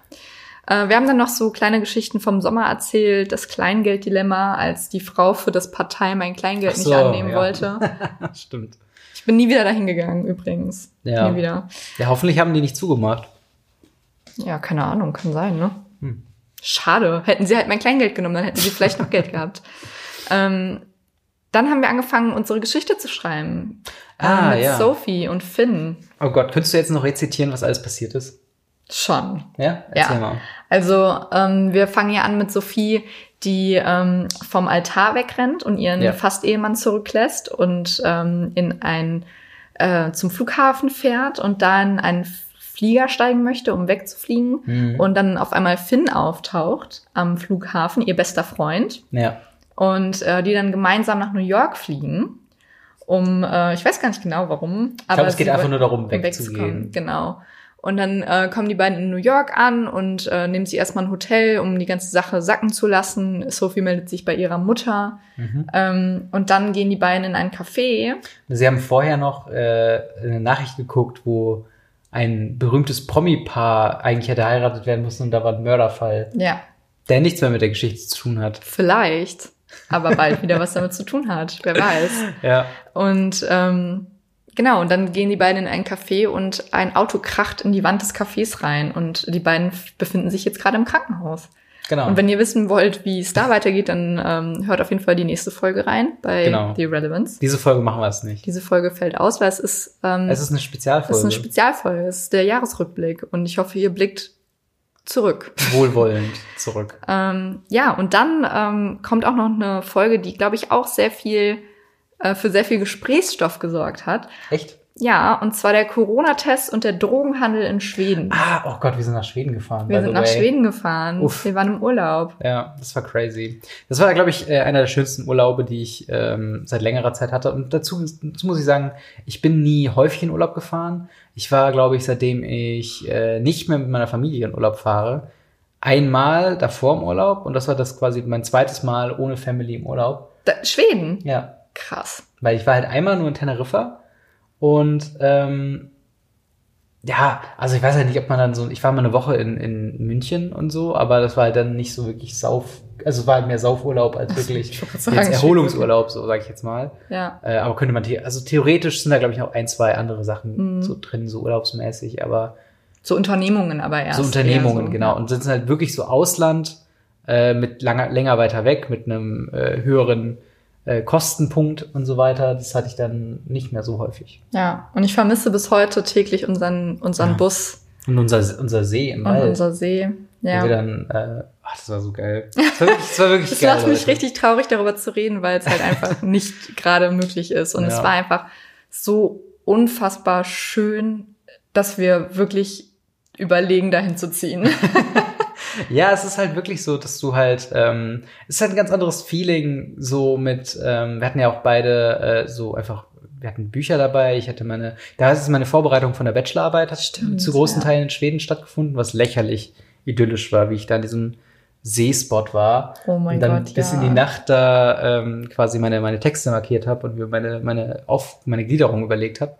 Äh, wir haben dann noch so kleine Geschichten vom Sommer erzählt, das Kleingelddilemma, als die Frau für das Partei mein Kleingeld so, nicht annehmen ja. wollte. Stimmt. Ich bin nie wieder dahin gegangen, übrigens. Ja. Nie wieder. Ja, hoffentlich haben die nicht zugemacht. Ja, keine Ahnung, kann sein, ne? Hm. Schade. Hätten sie halt mein Kleingeld genommen, dann hätten sie vielleicht noch Geld gehabt. Ähm, dann haben wir angefangen, unsere Geschichte zu schreiben. Ah, äh, mit ja. Sophie und Finn. Oh Gott, könntest du jetzt noch rezitieren, was alles passiert ist? Schon. Ja, erzähl ja. mal. Also ähm, wir fangen ja an mit Sophie, die ähm, vom Altar wegrennt und ihren ja. Fast-Ehemann zurücklässt und ähm, in ein äh, zum Flughafen fährt und dann einen Flieger steigen möchte, um wegzufliegen. Mhm. Und dann auf einmal Finn auftaucht am Flughafen, ihr bester Freund. Ja. Und äh, die dann gemeinsam nach New York fliegen um, äh, ich weiß gar nicht genau warum. Aber ich glaube, es geht einfach nur darum, wegzugehen. Genau. Und dann äh, kommen die beiden in New York an und äh, nehmen sie erstmal ein Hotel, um die ganze Sache sacken zu lassen. Sophie meldet sich bei ihrer Mutter. Mhm. Ähm, und dann gehen die beiden in ein Café. Sie haben vorher noch äh, eine Nachricht geguckt, wo ein berühmtes Promi-Paar eigentlich hätte heiratet werden müssen und da war ein Mörderfall. Ja. Der nichts mehr mit der Geschichte zu tun hat. Vielleicht. Aber bald wieder was damit zu tun hat. Wer weiß. Ja. Und ähm, Genau, und dann gehen die beiden in ein Café und ein Auto kracht in die Wand des Cafés rein und die beiden befinden sich jetzt gerade im Krankenhaus. Genau. Und wenn ihr wissen wollt, wie es da weitergeht, dann ähm, hört auf jeden Fall die nächste Folge rein bei genau. The Relevance. Diese Folge machen wir es nicht. Diese Folge fällt aus, weil es ist ähm, es ist eine Spezialfolge. Es ist eine Spezialfolge. Es ist der Jahresrückblick und ich hoffe, ihr blickt zurück. Wohlwollend zurück. ähm, ja, und dann ähm, kommt auch noch eine Folge, die glaube ich auch sehr viel äh, für sehr viel Gesprächsstoff gesorgt hat. Echt? Ja, und zwar der Corona-Test und der Drogenhandel in Schweden. Ah, oh Gott, wir sind nach Schweden gefahren. Wir sind nach way. Schweden gefahren. Uff. Wir waren im Urlaub. Ja, das war crazy. Das war, glaube ich, äh, einer der schönsten Urlaube, die ich ähm, seit längerer Zeit hatte. Und dazu, dazu muss ich sagen, ich bin nie häufig in Urlaub gefahren. Ich war, glaube ich, seitdem ich äh, nicht mehr mit meiner Familie in Urlaub fahre, einmal davor im Urlaub. Und das war das quasi mein zweites Mal ohne Family im Urlaub. Da, Schweden? Ja. Krass. Weil ich war halt einmal nur in Teneriffa und ähm, ja, also ich weiß halt nicht, ob man dann so, ich war mal eine Woche in, in München und so, aber das war halt dann nicht so wirklich sauf, also es war halt mehr Saufurlaub als wirklich Ich wollte jetzt sagen, Erholungsurlaub, so sage ich jetzt mal. Ja. Äh, aber könnte man, also theoretisch sind da glaube ich noch ein, zwei andere Sachen Mhm. so drin, so urlaubsmäßig, aber So Unternehmungen aber erst. so Unternehmungen, so, genau. ja. Und sind halt wirklich so Ausland, äh, mit langer, länger weiter weg, mit einem äh, höheren äh, Kostenpunkt und so weiter. Das hatte ich dann nicht mehr so häufig. Ja, und ich vermisse bis heute täglich unseren, unseren Ja. Bus Und unser, unser See im und Wald. unser See. Wo wir Ja. dann, äh, ach, das war so geil. Das war wirklich, das war wirklich Es geil. macht mich Leute. richtig traurig, darüber zu reden, weil es halt einfach nicht gerade möglich ist. Und es Ja. war einfach so unfassbar schön, dass wir wirklich überlegen, dahin zu ziehen. Ja, es ist halt wirklich so, dass du halt, ähm, es ist halt ein ganz anderes Feeling, so mit, ähm, wir hatten ja auch beide äh, so einfach, wir hatten Bücher dabei, ich hatte meine, da ist meine Vorbereitung von der Bachelorarbeit, hat Stimmt, zu großen ja. Teilen in Schweden stattgefunden, was lächerlich idyllisch war, wie ich da in diesem Seespot war. Oh mein und dann Gott, bis ja. in die Nacht da ähm, quasi meine, meine Texte markiert habe und mir meine, meine, Auf, meine Gliederung überlegt habe.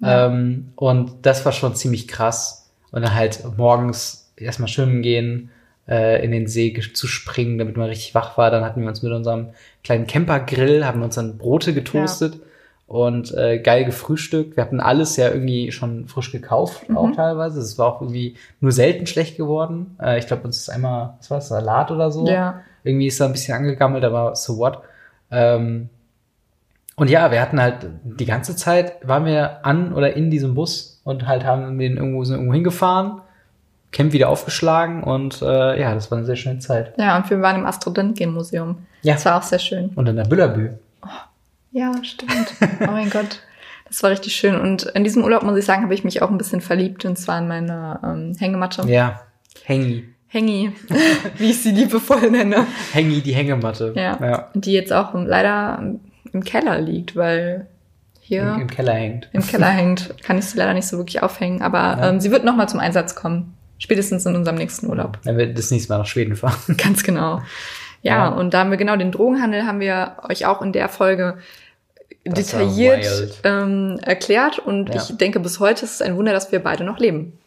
Ja. Ähm, und das war schon ziemlich krass. Und dann halt morgens erstmal schwimmen gehen, äh, in den See zu springen, damit man richtig wach war. Dann hatten wir uns mit unserem kleinen Campergrill, haben uns dann Brote getoastet und äh, geil gefrühstückt. Wir hatten alles ja irgendwie schon frisch gekauft, auch Mhm. teilweise. Es war auch irgendwie nur selten schlecht geworden. Äh, ich glaube, uns ist einmal, was war das, Salat oder so? ja. Irgendwie ist da ein bisschen angegammelt, aber so what. Ähm, und ja, wir hatten halt die ganze Zeit, waren wir an oder in diesem Bus und halt haben den irgendwo, sind irgendwo hingefahren, Camp wieder aufgeschlagen und äh, ja, das war eine sehr schöne Zeit. Ja, und wir waren im Astrid Lindgren Museum. Ja. Das war auch sehr schön. Und in der Büllerbü. Ja, stimmt. Oh mein Gott. Das war richtig schön. Und in diesem Urlaub, muss ich sagen, habe ich mich auch ein bisschen verliebt. Und zwar in meine ähm, Hängematte. Ja, Hengi. Hängi, wie ich sie liebevoll nenne. Hengi, die Hängematte. Ja. ja. Die jetzt auch im, leider im Keller liegt, weil hier Im, im, Im Keller hängt. Keller hängt. Kann ich sie leider nicht so wirklich aufhängen. Aber Ja. ähm, sie wird nochmal zum Einsatz kommen. Spätestens in unserem nächsten Urlaub. Wenn wir das nächste Mal nach Schweden fahren. Ganz genau. Ja, Ja. und da haben wir genau den Drogenhandel haben wir euch auch in der Folge Das detailliert ähm, erklärt und Ja. ich denke bis heute ist es ein Wunder, dass wir beide noch leben.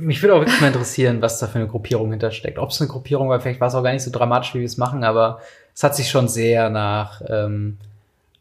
Mich würde auch wirklich mal interessieren, was da für eine Gruppierung hintersteckt. Ob es eine Gruppierung war, vielleicht war es auch gar nicht so dramatisch, wie wir es machen, aber es hat sich schon sehr nach ähm,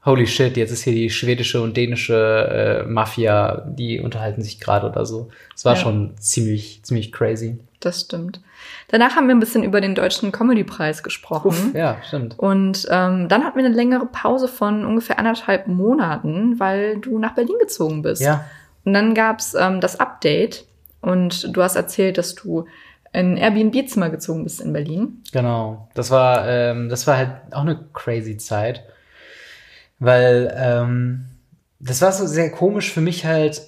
Holy shit, jetzt ist hier die schwedische und dänische äh, Mafia, die unterhalten sich gerade oder so. Es war Ja. schon ziemlich, ziemlich crazy. Das stimmt. Danach haben wir ein bisschen über den deutschen Comedy-Preis gesprochen. Uff, ja, stimmt. Und ähm, dann hatten wir eine längere Pause von ungefähr anderthalb Monaten, weil du nach Berlin gezogen bist. Ja, Und dann gab's ähm, das Update und du hast erzählt, dass du in ein Airbnb-Zimmer gezogen bist in Berlin. Genau. Das war, ähm, das war halt auch eine crazy Zeit. Weil ähm, das war so sehr komisch für mich halt,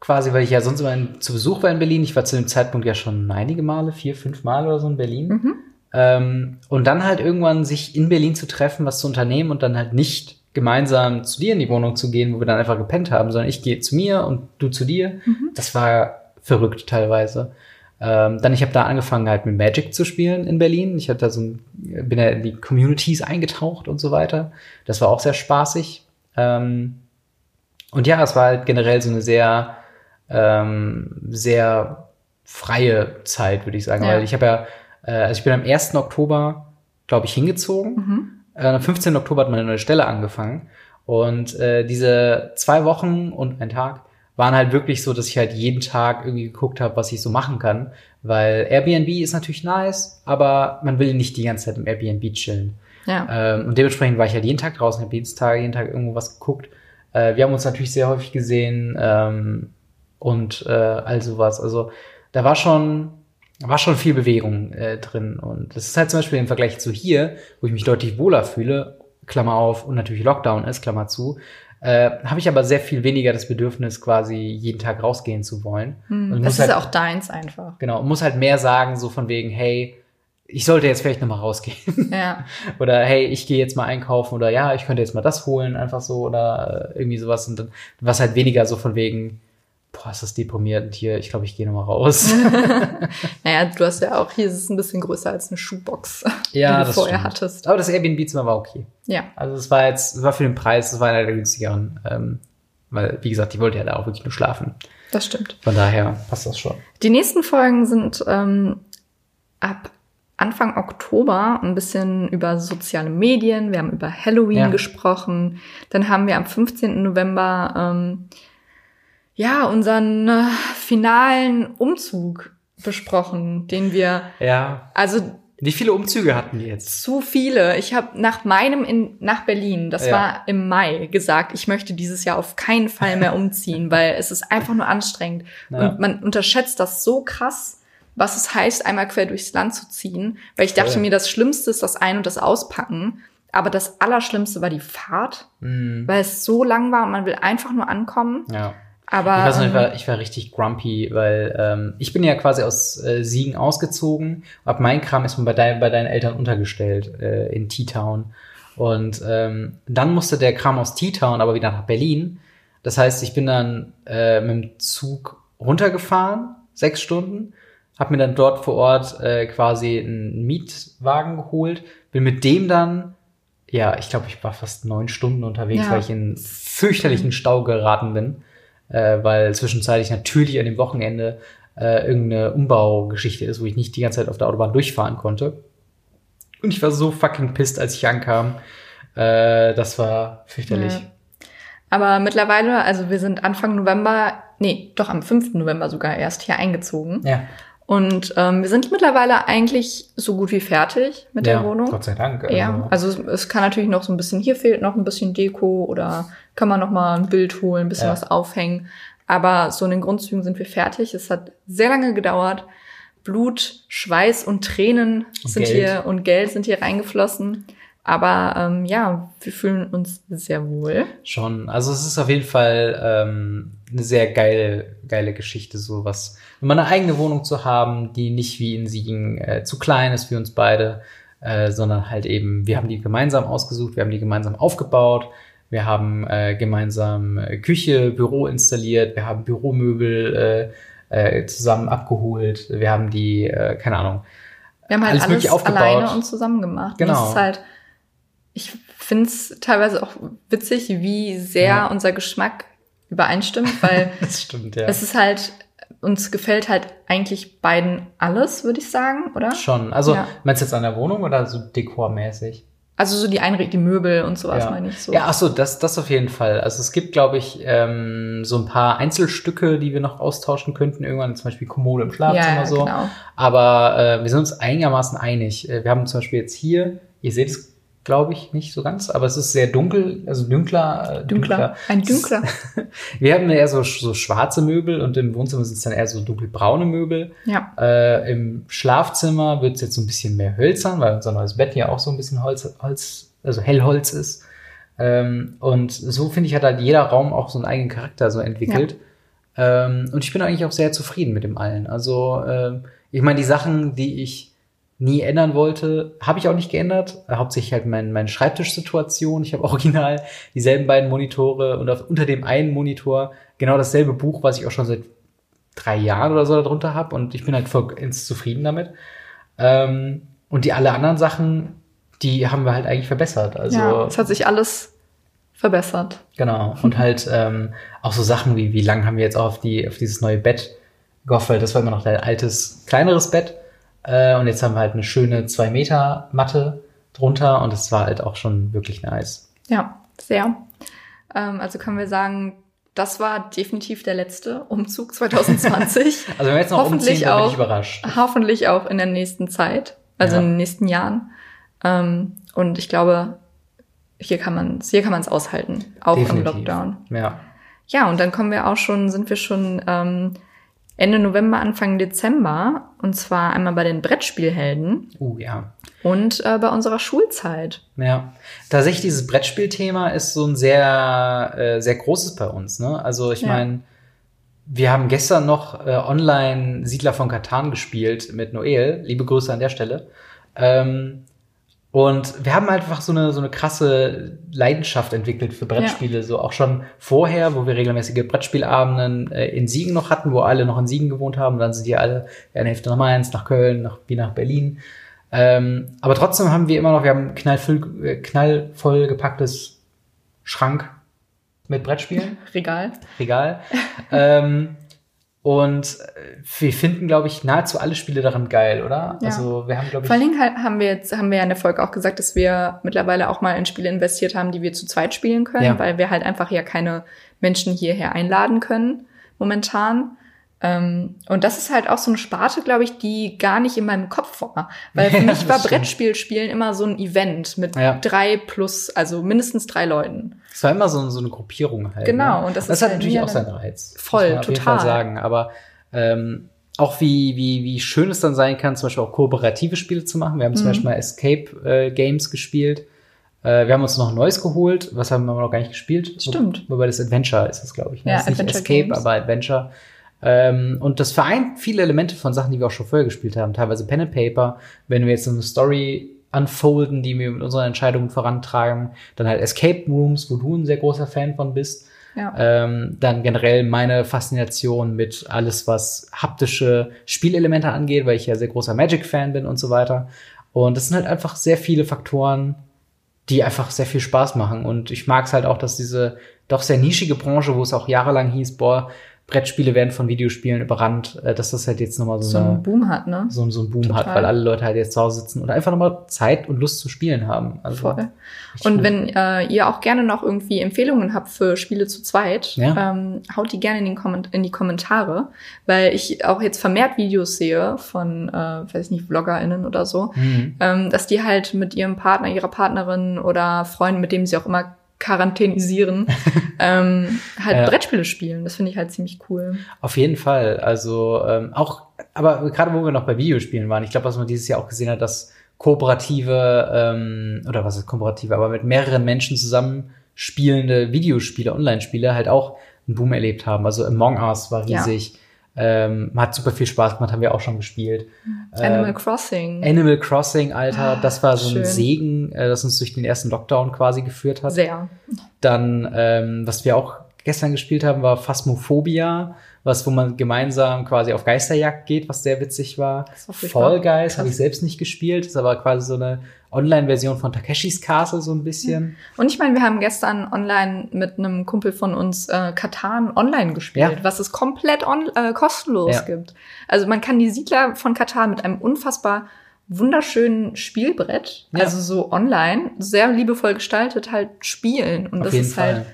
quasi, weil ich ja sonst immer in, zu Besuch war in Berlin. Ich war zu dem Zeitpunkt ja schon einige Male, vier, fünf Mal oder so in Berlin. Mhm. Ähm, und dann halt irgendwann sich in Berlin zu treffen, was zu unternehmen und dann halt nicht gemeinsam zu dir in die Wohnung zu gehen, wo wir dann einfach gepennt haben, sondern ich gehe zu mir und du zu dir. Das war verrückt teilweise. Ähm, dann ich habe da angefangen halt mit Magic zu spielen in Berlin. Ich hatte da so ein, bin da in die Communities eingetaucht und so weiter. Das war auch sehr spaßig. Ähm, und ja, es war halt generell so eine sehr, ähm, sehr freie Zeit, würde ich sagen. Ja. Weil ich habe ja, äh, also ich bin am 1. Oktober, glaube ich, hingezogen. Mhm. Äh, am 15. Oktober hat meine neue Stelle angefangen. Und äh, diese zwei Wochen und ein Tag waren halt wirklich so, dass ich halt jeden Tag irgendwie geguckt habe, was ich so machen kann. Weil Airbnb ist natürlich nice, aber man will nicht die ganze Zeit im Airbnb chillen. Ja. Ähm, und dementsprechend war ich halt jeden Tag draußen, habe jeden Tag, jeden Tag irgendwo was geguckt. Äh, wir haben uns natürlich sehr häufig gesehen ähm, und äh, all sowas. Also da war schon, war schon viel Bewegung äh, drin. Und das ist halt zum Beispiel im Vergleich zu hier, wo ich mich deutlich wohler fühle, Klammer auf, und natürlich Lockdown ist, Klammer zu, äh, habe ich aber sehr viel weniger das Bedürfnis, quasi jeden Tag rausgehen zu wollen. Hm, Und Das ist halt- ja auch deins einfach. Genau, und muss halt mehr sagen, so von wegen, hey, ich sollte jetzt vielleicht nochmal rausgehen. Ja. Oder hey, ich gehe jetzt mal einkaufen oder ja, ich könnte jetzt mal das holen, einfach so oder äh, irgendwie sowas. Und dann was halt weniger so von wegen, boah, ist das deprimierend hier, ich glaube, ich gehe nochmal raus. Naja, du hast ja auch, hier ist es ein bisschen größer als eine Schuhbox, ja, die du vorher stimmt. hattest. Aber das Airbnb-Zimmer war okay. Ja. Also es war jetzt, es war für den Preis, es war einer der günstigeren ähm, Weil, wie gesagt, die wollte ja da auch wirklich nur schlafen. Das stimmt. Von daher passt das schon. Die nächsten Folgen sind ähm, ab Anfang Oktober ein bisschen über soziale Medien. Wir haben über Halloween Ja. gesprochen. Dann haben wir am 15. November ähm, ja unseren äh, finalen Umzug besprochen, den wir Ja. also Wie viele Umzüge hatten die jetzt? zu viele. Ich habe nach meinem in, nach Berlin, das Ja. war im Mai, gesagt, ich möchte dieses Jahr auf keinen Fall mehr umziehen, weil es ist einfach nur anstrengend. Ja. Und man unterschätzt das so krass, was es heißt, einmal quer durchs Land zu ziehen. Weil ich dachte Voll. mir, das Schlimmste ist das Ein- und das Auspacken. Aber das Allerschlimmste war die Fahrt, Hm. weil es so lang war und man will einfach nur ankommen. Ja. Aber Ich weiß noch, ich ähm, war, ich war richtig grumpy, weil ähm, ich bin ja quasi aus äh, Siegen ausgezogen. Ab mein Kram ist man bei, dein, bei deinen Eltern untergestellt äh, in T-Town. Und ähm, dann musste der Kram aus T-Town aber wieder nach Berlin. Das heißt, ich bin dann äh, mit dem Zug runtergefahren, sechs Stunden, habe mir dann dort vor Ort äh, quasi einen Mietwagen geholt, bin mit dem dann, ja, ich glaube, ich war fast neun Stunden unterwegs, Ja. weil ich in fürchterlichen Stau geraten bin äh, weil zwischenzeitlich natürlich an dem Wochenende äh, irgendeine Umbaugeschichte ist, wo ich nicht die ganze Zeit auf der Autobahn durchfahren konnte. Und ich war so fucking pissed, als ich ankam. Äh, das war fürchterlich. Ja. Aber mittlerweile, also wir sind Anfang November, nee, doch am 5. November sogar erst hier eingezogen. Ja, Und ähm, wir sind mittlerweile eigentlich so gut wie fertig mit ja der Wohnung. Gott sei Dank. Ja, also es- es kann natürlich noch so ein bisschen, hier fehlt noch ein bisschen Deko oder kann man noch mal ein Bild holen, ein bisschen Ja. was aufhängen. Aber so in den Grundzügen sind wir fertig. Es hat sehr lange gedauert. Blut, Schweiß und Tränen sind Geld. hier und Geld sind hier reingeflossen. Aber ähm, ja, wir fühlen uns sehr wohl. Schon. Also es ist auf jeden Fall ähm, eine sehr geile, geile Geschichte, sowas. Immer eine eigene Wohnung zu haben, die nicht wie in Siegen äh, zu klein ist für uns beide, äh, sondern halt eben, wir haben die gemeinsam ausgesucht, wir haben die gemeinsam aufgebaut, wir haben äh, gemeinsam äh, Küche, Büro installiert, wir haben Büromöbel äh, äh, zusammen abgeholt, wir haben die, äh, keine Ahnung, Wir haben halt Alles alles, aufgebaut. alleine und zusammen gemacht. Genau. Und es ist halt, ich finde es teilweise auch witzig, wie sehr Ja. unser Geschmack übereinstimmt, weil das stimmt, ja. es ist halt, uns gefällt halt eigentlich beiden alles, würde ich sagen, oder? Schon. Also, Ja. meinst du jetzt an der Wohnung oder so dekormäßig? Also so die Einrichtung, die Möbel und sowas ja. meine ich so. Ja, ach so, das, das auf jeden Fall. Also es gibt, glaube ich, ähm, so ein paar Einzelstücke, die wir noch austauschen könnten. Irgendwann zum Beispiel Kommode im Schlafzimmer ja, so. genau. Aber äh, wir sind uns einigermaßen einig. Äh, Wir haben zum Beispiel jetzt hier, ihr seht es, glaube ich, nicht so ganz, aber es ist sehr dunkel, also dünkler. Äh, Dünkler. Ein Dünkler. Wir haben eher so, so schwarze Möbel und im Wohnzimmer sind es dann eher so dunkelbraune Möbel. ja. Äh, Im Schlafzimmer wird es jetzt so ein bisschen mehr hölzern, weil unser neues Bett ja auch so ein bisschen Holz, Holz also Hellholz ist. Ähm, und so finde ich, hat halt jeder Raum auch so einen eigenen Charakter so entwickelt. Ähm, und ich bin eigentlich auch sehr zufrieden mit dem allen. Also, ähm, ich meine, die Sachen, die ich nie ändern wollte, habe ich auch nicht geändert. Hauptsächlich halt mein, meine Schreibtischsituation. Ich habe original dieselben beiden Monitore und auf, unter dem einen Monitor genau dasselbe Buch, was ich auch schon seit drei Jahren oder so darunter habe. Und ich bin halt voll ins zufrieden damit. Ähm, und die alle anderen Sachen, die haben wir halt eigentlich verbessert. Also ja, es hat sich alles verbessert. Genau. Und halt ähm, auch so Sachen wie, wie lang haben wir jetzt auch auf, die, auf dieses neue Bett gehofft, weil das war immer noch dein altes, kleineres Bett. Äh, und jetzt haben wir halt eine schöne 2 Meter Matte drunter und das war halt auch schon wirklich nice. Ja, sehr. Ähm, also können wir sagen, das war definitiv der letzte Umzug 2020. Also wenn wir jetzt noch Hoffentlich umziehen, dann bin ich auch. überrascht. Hoffentlich auch in der nächsten Zeit, also Ja. in den nächsten Jahren. Ähm, und ich glaube, hier kann man hier kann man es aushalten, auch im Definitiv. Lockdown. Ja. Ja, und dann kommen wir auch schon, sind wir schon ähm, Ende November, Anfang Dezember, und zwar einmal bei den Brettspielhelden Uh, ja. und äh, bei unserer Schulzeit. Ja, tatsächlich dieses Brettspielthema ist so ein sehr, äh, sehr großes bei uns. Ne? Also ich Ja. meine, wir haben gestern noch äh, online Siedler von Katan gespielt mit Noel. Liebe Grüße an der Stelle. Ähm, und wir haben halt einfach so eine, so eine krasse Leidenschaft entwickelt für Brettspiele. So auch schon vorher, wo wir regelmäßige Brettspielabenden äh, in Siegen noch hatten, wo alle noch in Siegen gewohnt haben. Dann sind die alle ja, eine Hälfte nach Mainz, nach Köln, nach, wie nach Berlin. Ähm, aber trotzdem haben wir immer noch, wir haben ein knallvoll, äh, knallvoll gepacktes Schrank mit Brettspielen. Regal. Regal. ähm, und wir finden, glaube ich, nahezu alle Spiele daran geil, oder? Ja. Also wir haben, glaube ich. Vor allen Dingen haben wir jetzt, haben wir ja in der Folge auch gesagt, dass wir mittlerweile auch mal in Spiele investiert haben, die wir zu zweit spielen können, Ja. weil wir halt einfach ja keine Menschen hierher einladen können, momentan. Ähm, und das ist halt auch so eine Sparte, glaube ich, die gar nicht in meinem Kopf war. Weil für Ja, mich war das stimmt. Brettspielspielen immer so ein Event mit Ja. drei plus, also mindestens drei Leuten. Es war immer so, so eine Gruppierung halt. Genau, Ne? und das das ist hat halt natürlich auch seinen Reiz. Voll, muss man auf total. sagen. Aber ähm, auch wie, wie, wie schön es dann sein kann, zum Beispiel auch kooperative Spiele zu machen. Wir haben zum Mhm. Beispiel mal Escape äh, Games gespielt. Äh, wir haben uns noch ein neues geholt. Was haben wir noch gar nicht gespielt? Stimmt. Wo- Wobei das Adventure ist es, glaube ich. Ne? Ja, das ist nicht Adventure Escape, Games. aber Adventure. Ähm, und das vereint viele Elemente von Sachen, die wir auch schon vorher gespielt haben. Teilweise Pen and Paper. Wenn wir jetzt eine Story unfolden, die wir mit unseren Entscheidungen vorantragen, dann halt Escape Rooms, wo du ein sehr großer Fan von bist. Ja. Ähm, dann generell meine Faszination mit alles, was haptische Spielelemente angeht, weil ich ja sehr großer Magic-Fan bin und so weiter. Und das sind halt einfach sehr viele Faktoren, die einfach sehr viel Spaß machen. Und ich mag es halt auch, dass diese doch sehr nischige Branche, wo es auch jahrelang hieß, boah, Brettspiele werden von Videospielen überrannt, äh, dass das halt jetzt nochmal so, so eine, einen Boom hat, ne? so, so einen Boom hat, Total. weil alle Leute halt jetzt zu Hause sitzen und einfach nochmal Zeit und Lust zu spielen haben. Also, Voll. Und gut. wenn äh, ihr auch gerne noch irgendwie Empfehlungen habt für Spiele zu zweit, Ja. ähm, haut die gerne in, den Komment in die Kommentare, weil ich auch jetzt vermehrt Videos sehe von, äh, weiß ich nicht, VloggerInnen oder so, Mhm. ähm, dass die halt mit ihrem Partner, ihrer Partnerin oder Freunden, mit dem sie auch immer quarantänisieren, ähm, halt Ja. Brettspiele spielen. Das finde ich halt ziemlich cool. Auf jeden Fall. Also ähm, auch, aber gerade wo wir noch bei Videospielen waren, ich glaube, was man dieses Jahr auch gesehen hat, dass kooperative ähm, oder was ist kooperative, aber mit mehreren Menschen zusammen spielende Videospiele, Online-Spiele halt auch einen Boom erlebt haben. Also Among Us war Ja. Ähm, hat super viel Spaß gemacht, haben wir auch schon gespielt. Animal Ähm, Crossing. Animal Crossing, Alter, Ah, das war so ein schön. Segen, äh, das uns durch den ersten Lockdown quasi geführt hat. Sehr. Dann, ähm, was wir auch gestern gespielt haben, war Phasmophobia, was, wo man gemeinsam quasi auf Geisterjagd geht, was sehr witzig war. War. Fall Guys habe ich selbst nicht gespielt, ist aber quasi so eine Online-Version von Takeshis Castle so ein bisschen. Und ich meine, wir haben gestern online mit einem Kumpel von uns äh, Katan online gespielt, Ja. was es komplett on, äh, kostenlos Ja. gibt. Also man kann die Siedler von Katan mit einem unfassbar wunderschönen Spielbrett, Ja. also so online, sehr liebevoll gestaltet, halt spielen. Und Auf das jeden ist Fall. halt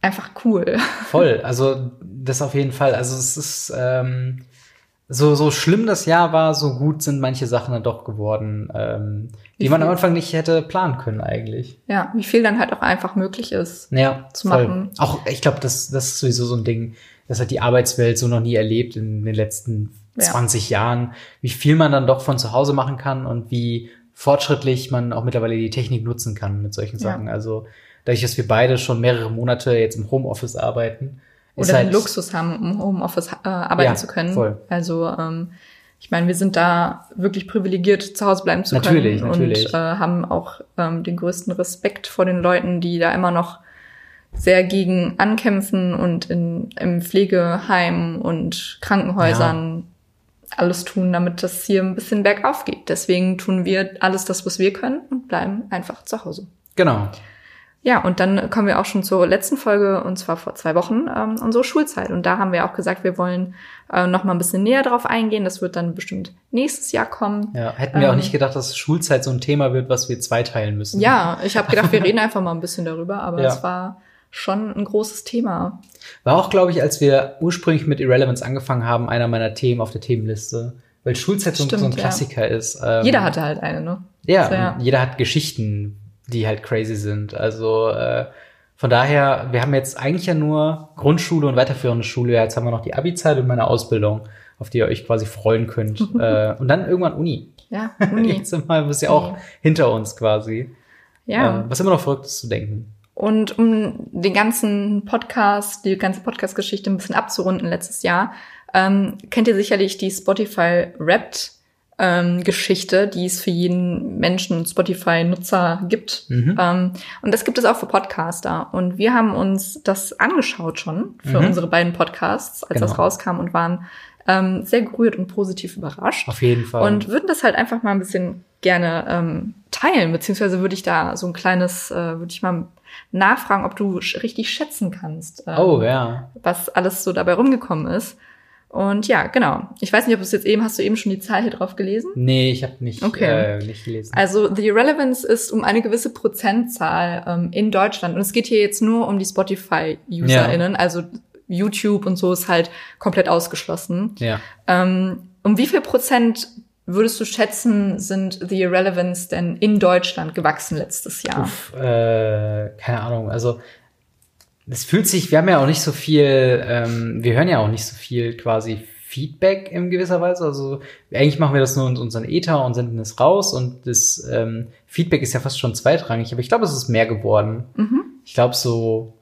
einfach cool. Voll, also das auf jeden Fall. Also es ist ähm, so, so schlimm das Jahr war, so gut sind manche Sachen dann doch geworden, ähm, die man am? Anfang nicht hätte planen können eigentlich. Ja, wie viel dann halt auch einfach möglich ist. Ja, zu voll. machen. Auch ich glaube, das, das ist sowieso so ein Ding, das hat die Arbeitswelt so noch nie erlebt in den letzten Ja. 20 Jahren, wie viel man dann doch von zu Hause machen kann und wie fortschrittlich man auch mittlerweile die Technik nutzen kann mit solchen Ja. Sachen. Also dadurch, dass wir beide schon mehrere Monate jetzt im Homeoffice arbeiten, Oder halt den Luxus haben, um im Homeoffice äh, arbeiten Ja, zu können. voll. Also ähm, ich meine, wir sind da wirklich privilegiert, zu Hause bleiben zu Natürlich, können natürlich. und äh, haben auch ähm, den größten Respekt vor den Leuten, die da immer noch sehr gegen ankämpfen und in, im Pflegeheim und Krankenhäusern alles tun, damit das hier ein bisschen bergauf geht. Deswegen tun wir alles das, was wir können und bleiben einfach zu Hause. genau. Ja, und dann kommen wir auch schon zur letzten Folge, und zwar vor zwei Wochen, ähm, unsere Schulzeit. Und da haben wir auch gesagt, wir wollen äh, noch mal ein bisschen näher drauf eingehen. Das wird dann bestimmt nächstes Jahr kommen. Ja, hätten wir auch Ähm, nicht gedacht, dass Schulzeit so ein Thema wird, was wir zweiteilen müssen. Ja, ich habe gedacht, wir reden einfach mal ein bisschen darüber, aber Ja. es war schon ein großes Thema. War auch, glaube ich, als wir ursprünglich mit Irrelevance angefangen haben, einer meiner Themen auf der Themenliste. Weil Schulzeit so, Stimmt, so ein ja. Klassiker ist. Ähm, Jeder hatte halt eine, ne? Ja, So, ja. jeder hat Geschichten, die halt crazy sind. Also äh, von daher, wir haben jetzt eigentlich ja nur Grundschule und weiterführende Schule. Ja, jetzt haben wir noch die Abi-Zeit und meine Ausbildung, auf die ihr euch quasi freuen könnt. äh, und dann irgendwann Uni. Ja, Uni. Jetzt sind wir ja auch hinter uns quasi. ja. Äh, was immer noch verrückt ist zu denken. Und um den ganzen Podcast, die ganze Podcast-Geschichte ein bisschen abzurunden letztes Jahr, ähm, kennt ihr sicherlich die Spotify Wrapped ähm, Geschichte, die es für jeden Menschen Spotify-Nutzer gibt. Mhm. Ähm, und das gibt es auch für Podcaster. Und wir haben uns das angeschaut schon für Mhm. unsere beiden Podcasts, als Genau. das rauskam und waren ähm, sehr gerührt und positiv überrascht. Auf jeden Fall. Und würden das halt einfach mal ein bisschen gerne ähm, teilen, beziehungsweise würde ich da so ein kleines, äh, würde ich mal nachfragen, ob du sch- richtig schätzen kannst, ähm, Oh, ja. was alles so dabei rumgekommen ist. Und ja, genau. Ich weiß nicht, ob du es jetzt eben, hast du eben schon die Zahl hier drauf gelesen? Nee, ich habe nicht, Okay. äh, nicht gelesen. Also The Irrelevance ist um eine gewisse Prozentzahl ähm, in Deutschland. Und es geht hier jetzt nur um die Spotify-UserInnen. Also YouTube und so ist halt komplett ausgeschlossen. ja. Ähm, um wie viel Prozent würdest du schätzen, sind The Irrelevance denn in Deutschland gewachsen letztes Jahr? Uff, äh, keine Ahnung. Also es fühlt sich, wir haben ja auch nicht so viel, ähm, wir hören ja auch nicht so viel quasi Feedback in gewisser Weise. Also eigentlich machen wir das nur in unseren Ether und senden es raus und das ähm, Feedback ist ja fast schon zweitrangig, aber ich glaube, es ist mehr geworden. Mhm. Ich glaube so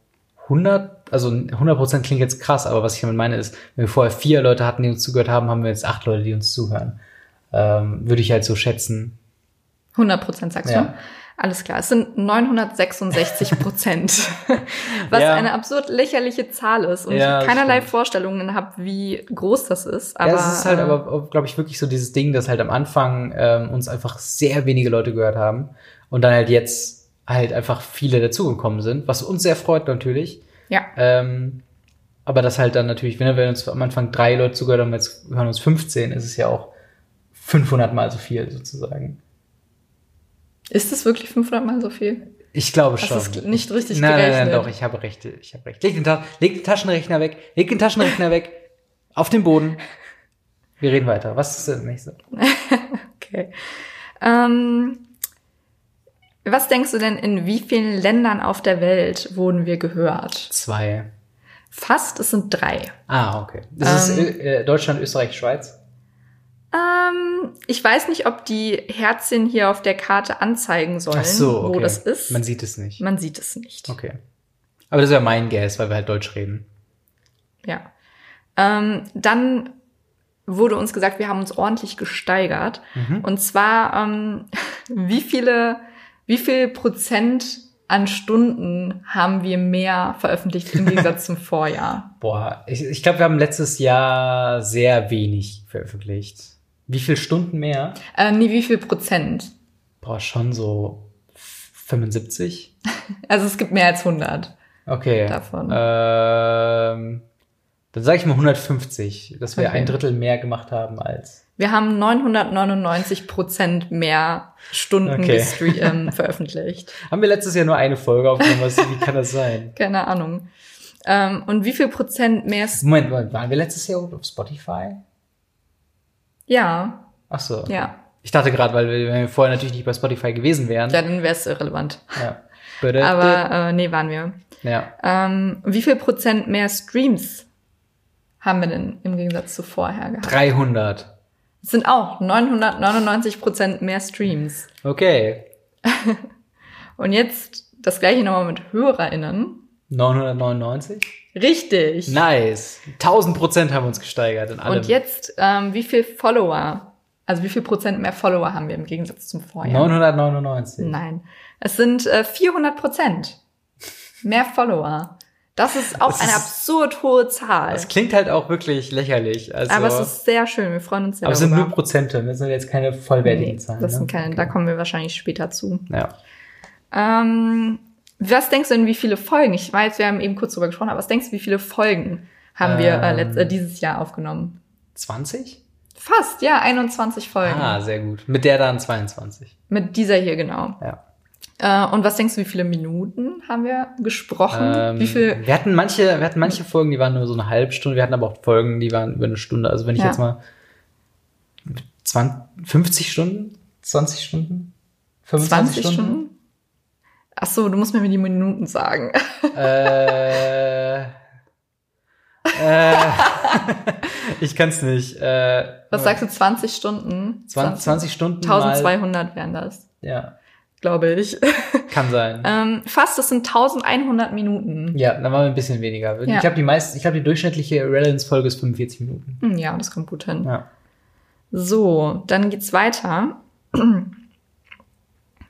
100, also 100 Prozent klingt jetzt krass, aber was ich damit meine ist, wenn wir vorher vier Leute hatten, die uns zugehört haben, haben wir jetzt acht Leute, die uns zuhören. Ähm, würde ich halt so schätzen. 100 Prozent sagst Ja. du? Alles klar, es sind 966 Prozent, was Ja. eine absurd lächerliche Zahl ist und Ja, ich keinerlei stimmt. Vorstellungen habe, wie groß das ist. Aber, ja, es ist halt äh, aber, glaube ich, wirklich so dieses Ding, dass halt am Anfang ähm, uns einfach sehr wenige Leute gehört haben und dann halt jetzt halt einfach viele dazugekommen sind, was uns sehr freut natürlich. ja, Ähm, aber das halt dann natürlich, wenn wir uns am Anfang drei Leute zugehört haben, jetzt hören uns 15, ist es ja auch 500 mal so viel sozusagen. Ist es wirklich 500 mal so viel? Ich glaube Das schon. ist nicht richtig nein, nein, gerechnet. nein, doch, ich habe recht, ich habe recht. Leg den, Ta leg den Taschenrechner weg, leg den Taschenrechner weg, auf den Boden. Wir reden weiter. Was ist das nächste? Okay. Ähm, was denkst du denn, in wie vielen Ländern auf der Welt wurden wir gehört? Zwei. Fast, es sind drei. Ah, okay. Das Ähm. ist äh, Deutschland, Österreich, Schweiz. Ähm, ich weiß nicht, ob die Herzchen hier auf der Karte anzeigen sollen, so, okay. wo das ist. Man sieht es nicht. Man sieht es nicht. Okay. Aber das ist ja mein Guess, weil wir halt Deutsch reden. Ja. Ähm, dann wurde uns gesagt, wir haben uns ordentlich gesteigert. Mhm. Und zwar, ähm, wie viele, wie viel Prozent an Stunden haben wir mehr veröffentlicht im Gegensatz zum Vorjahr? Boah, ich, ich glaube, wir haben letztes Jahr sehr wenig veröffentlicht. Wie viel Stunden mehr? Äh, nee, wie viel Prozent? Boah, schon so 75? Also es gibt mehr als 100 Okay. davon. Ähm, dann sage ich mal 150, dass wir Okay. ein Drittel mehr gemacht haben als. Wir haben 999 Prozent mehr Stunden Okay. ähm, veröffentlicht. Haben wir letztes Jahr nur eine Folge aufgenommen? Was, wie kann das sein? Keine Ahnung. Ähm, und wie viel Prozent mehr? Moment, Moment, waren wir letztes Jahr auf Spotify? Ja, Ach so. ja. Ich dachte gerade, weil wir, wenn wir vorher natürlich nicht bei Spotify gewesen wären. Ja, dann wäre es irrelevant. Ja. Aber äh, nee, waren wir. ja. Ähm, wie viel Prozent mehr Streams haben wir denn im Gegensatz zu vorher gehabt? 300. Es sind auch 999 Prozent mehr Streams. Okay. Und jetzt das gleiche nochmal mit HörerInnen. 999? Richtig. Nice. 1000 Prozent haben wir uns gesteigert in allem. Und jetzt, ähm, wie viel Follower? Also wie viel Prozent mehr Follower haben wir im Gegensatz zum Vorjahr? 999. Nein. Es sind äh, 400 Prozent mehr Follower. Das ist auch Das eine ist- absurd hohe Zahl. Das klingt halt auch wirklich lächerlich. Also, aber es ist sehr schön. Wir freuen uns sehr aber es sind nur Prozente, das sind jetzt keine vollwertigen Nee, Zahlen. das sind ne? keine, da kommen wir wahrscheinlich später zu. Ja. Ähm, was denkst du denn, wie viele Folgen? Ich weiß, wir haben eben kurz drüber gesprochen, aber was denkst du, wie viele Folgen haben wir äh, Ähm. letzt, äh, dieses Jahr aufgenommen? 20? Fast, ja, 21 Folgen. Ah, sehr gut. Mit der dann 22. Mit dieser hier genau. Ja. Äh, und was denkst du, wie viele Minuten haben wir gesprochen? Ähm, wie viel? Wir hatten manche, wir hatten manche Folgen, die waren nur so eine halbe Stunde. Wir hatten aber auch Folgen, die waren über eine Stunde. Also wenn ich Ja. jetzt mal 20, 50 Stunden, 20 Stunden, 25 20 Stunden? Ach so, du musst mir die Minuten sagen. äh, äh, ich kann es nicht. Äh, Was sagst du, 20 Stunden? 20, 20 Stunden mal. 1200 wären das, Ja, glaube ich. kann sein. ähm, fast, das sind 1100 Minuten. Ja, dann waren wir ein bisschen weniger. Ja. Ich glaube, die meisten, ich glaube, die durchschnittliche Irrelevance-Folge ist 45 Minuten. Hm, Ja, das kommt gut hin. Ja. So, dann geht's weiter.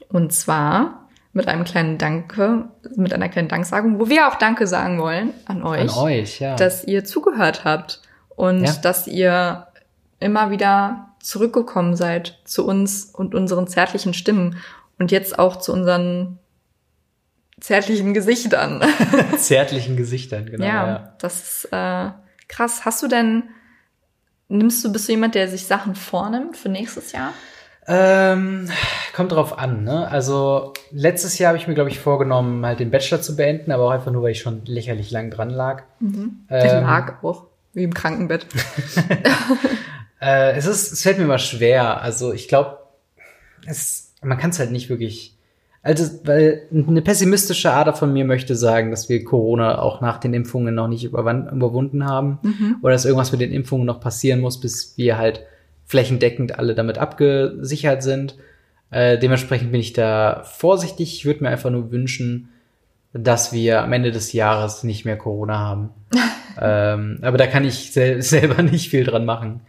Und zwar mit einem kleinen Danke, mit einer kleinen Danksagung, wo wir auch Danke sagen wollen an euch, An euch, ja. dass ihr zugehört habt und Ja. dass ihr immer wieder zurückgekommen seid zu uns und unseren zärtlichen Stimmen und jetzt auch zu unseren zärtlichen Gesichtern. Zärtlichen Gesichtern, genau. ja, Ja. das ist äh, krass. Hast du denn, nimmst du, bist du jemand, der sich Sachen vornimmt für nächstes Jahr? Ähm, kommt drauf an, ne? Also letztes Jahr habe ich mir, glaube ich, vorgenommen, halt den Bachelor zu beenden, aber auch einfach nur, weil ich schon lächerlich lang dran lag. Der Ähm, lag auch, wie im Krankenbett. Äh, es ist, es fällt mir immer schwer. Also ich glaube, es, man kann es halt nicht wirklich. Also, weil eine pessimistische Ader von mir möchte sagen, dass wir Corona auch nach den Impfungen noch nicht überwunden haben. Oder dass irgendwas mit den Impfungen noch passieren muss, bis wir halt flächendeckend alle damit abgesichert sind. Äh, dementsprechend bin ich da vorsichtig. Ich würde mir einfach nur wünschen, dass wir am Ende des Jahres nicht mehr Corona haben. ähm, aber da kann ich sel selber nicht viel dran machen.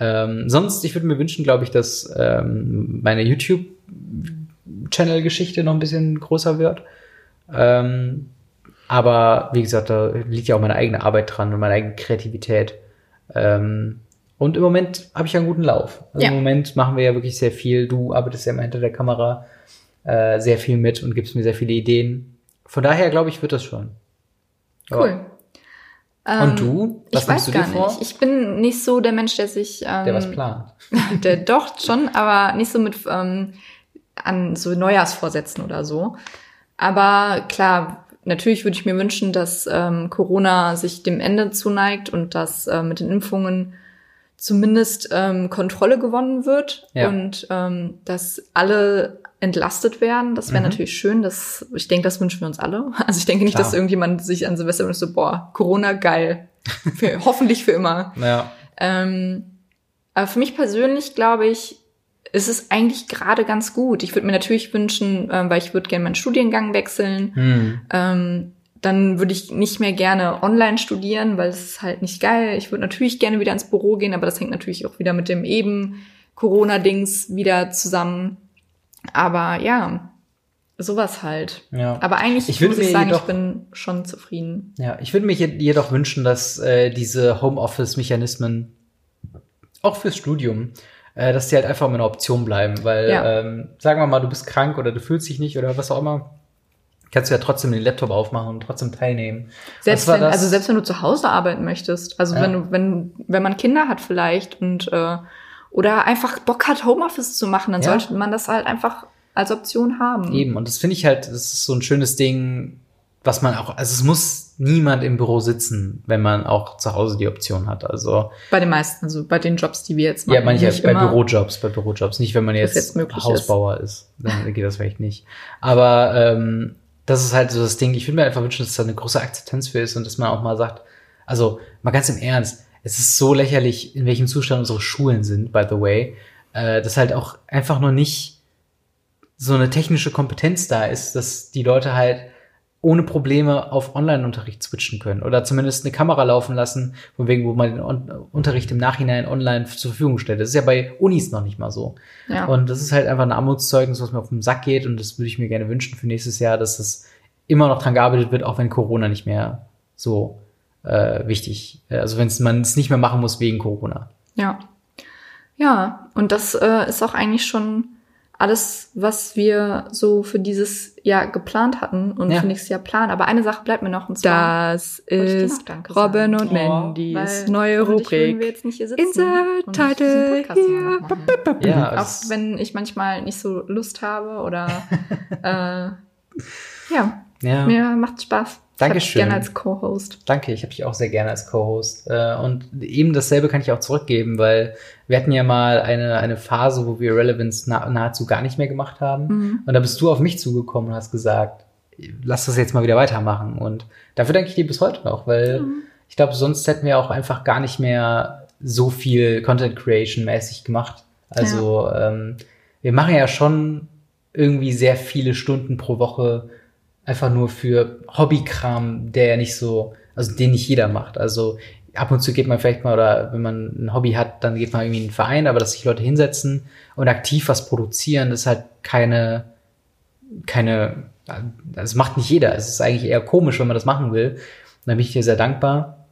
Ähm, sonst, ich würde mir wünschen, glaube ich, dass ähm, meine YouTube-Channel-Geschichte noch ein bisschen größer wird. Ähm, aber wie gesagt, da liegt ja auch meine eigene Arbeit dran und meine eigene Kreativität. Ähm, und im Moment habe ich ja einen guten Lauf. Also Ja. im Moment machen wir ja wirklich sehr viel. Du arbeitest ja immer hinter der Kamera äh, sehr viel mit und gibst mir sehr viele Ideen. Von daher glaube ich, wird das schon. Ja. Cool. Ähm, Und du? Was ich weiß du gar vor? nicht. Ich bin nicht so der Mensch, der sich ähm, Der was plant. der doch schon, aber nicht so mit ähm, an so Neujahrsvorsätzen oder so. Aber klar, natürlich würde ich mir wünschen, dass ähm, Corona sich dem Ende zuneigt und dass äh, mit den Impfungen zumindest ähm, Kontrolle gewonnen wird Ja. und ähm, dass alle entlastet werden. Das wäre Mhm. natürlich schön. Das, ich denke, das wünschen wir uns alle. Also ich denke nicht, Klar. dass irgendjemand sich an Silvester wünscht, so, boah, Corona geil. Für, hoffentlich für immer. Ja. Ähm, aber für mich persönlich glaube ich, ist es eigentlich gerade ganz gut. Ich würde mir natürlich wünschen, ähm, weil ich würde gerne meinen Studiengang wechseln. Hm. Ähm, dann würde ich nicht mehr gerne online studieren, weil es ist halt nicht geil. Ich würde natürlich gerne wieder ins Büro gehen, aber das hängt natürlich auch wieder mit dem eben Corona-Dings wieder zusammen. Aber ja, sowas halt. Ja. Aber eigentlich Ich würde muss ich mir sagen, ich jedoch- bin schon zufrieden. Ja, ich würde mir je- jedoch wünschen, dass äh, diese Homeoffice-Mechanismen auch fürs Studium, äh, dass die halt einfach immer eine Option bleiben, weil Ja. ähm, sagen wir mal, du bist krank oder du fühlst dich nicht oder was auch immer, kannst du ja trotzdem den Laptop aufmachen und trotzdem teilnehmen. Selbst wenn, also selbst wenn du zu Hause arbeiten möchtest, also Ja. wenn du, wenn, wenn man Kinder hat vielleicht und äh, oder einfach Bock hat, Homeoffice zu machen, dann Ja. sollte man das halt einfach als Option haben. Eben, und das finde ich halt, das ist so ein schönes Ding, was man auch, also es muss niemand im Büro sitzen, wenn man auch zu Hause die Option hat. Also Bei den meisten, also bei den Jobs, die wir jetzt machen. Ja, ich nicht jetzt bei. Bürojobs, bei Bürojobs. Nicht, wenn man jetzt, jetzt Hausbauer ist. Dann geht das vielleicht nicht. Aber ähm, das ist halt so das Ding. Ich würde mir einfach wünschen, dass da eine große Akzeptanz für ist und dass man auch mal sagt, also mal ganz im Ernst, es ist so lächerlich, in welchem Zustand unsere Schulen sind, by the way, äh, dass halt auch einfach nur nicht so eine technische Kompetenz da ist, dass die Leute halt ohne Probleme auf Online-Unterricht switchen können oder zumindest eine Kamera laufen lassen, von wegen, wo man den On Unterricht im Nachhinein online zur Verfügung stellt. Das ist ja bei Unis noch nicht mal so. Ja. Und das ist halt einfach ein Armutszeugnis, was mir auf den Sack geht und das würde ich mir gerne wünschen für nächstes Jahr, dass es immer noch dran gearbeitet wird, auch wenn Corona nicht mehr so äh, wichtig, äh, also wenn man es nicht mehr machen muss wegen Corona. Ja. Ja, und das äh, ist auch eigentlich schon alles, was wir so für dieses Jahr geplant hatten und Ja. für nächstes Jahr planen. Aber eine Sache bleibt mir noch, und zwar Das ist Danke Robin sagen. und Oh, Mandys weil neue Rubrik. jetzt nicht hier sitzen Insert Title. Ja, Auch wenn ich manchmal nicht so Lust habe oder äh, ja, ja. mir macht Spaß. Ich Dankeschön. gerne als Co-Host. Danke, ich habe dich auch sehr gerne als Co-Host. Äh, Und eben dasselbe kann ich auch zurückgeben, weil wir hatten ja mal eine, eine Phase, wo wir Relevance na nahezu gar nicht mehr gemacht haben. Mhm. Und da bist du auf mich zugekommen und hast gesagt, lass das jetzt mal wieder weitermachen. Und dafür danke ich dir bis heute noch, weil ich glaube, sonst hätten wir auch einfach gar nicht mehr so viel Content Creation mäßig gemacht. Also ähm, wir machen ja schon irgendwie sehr viele Stunden pro Woche einfach nur für Hobbykram, der ja nicht so, also den nicht jeder macht. Also ab und zu geht man vielleicht mal, oder wenn man ein Hobby hat, dann geht man irgendwie in einen Verein, aber dass sich Leute hinsetzen und aktiv was produzieren, ist halt keine, keine, das macht nicht jeder. Es ist eigentlich eher komisch, wenn man das machen will. Und da bin ich dir sehr dankbar,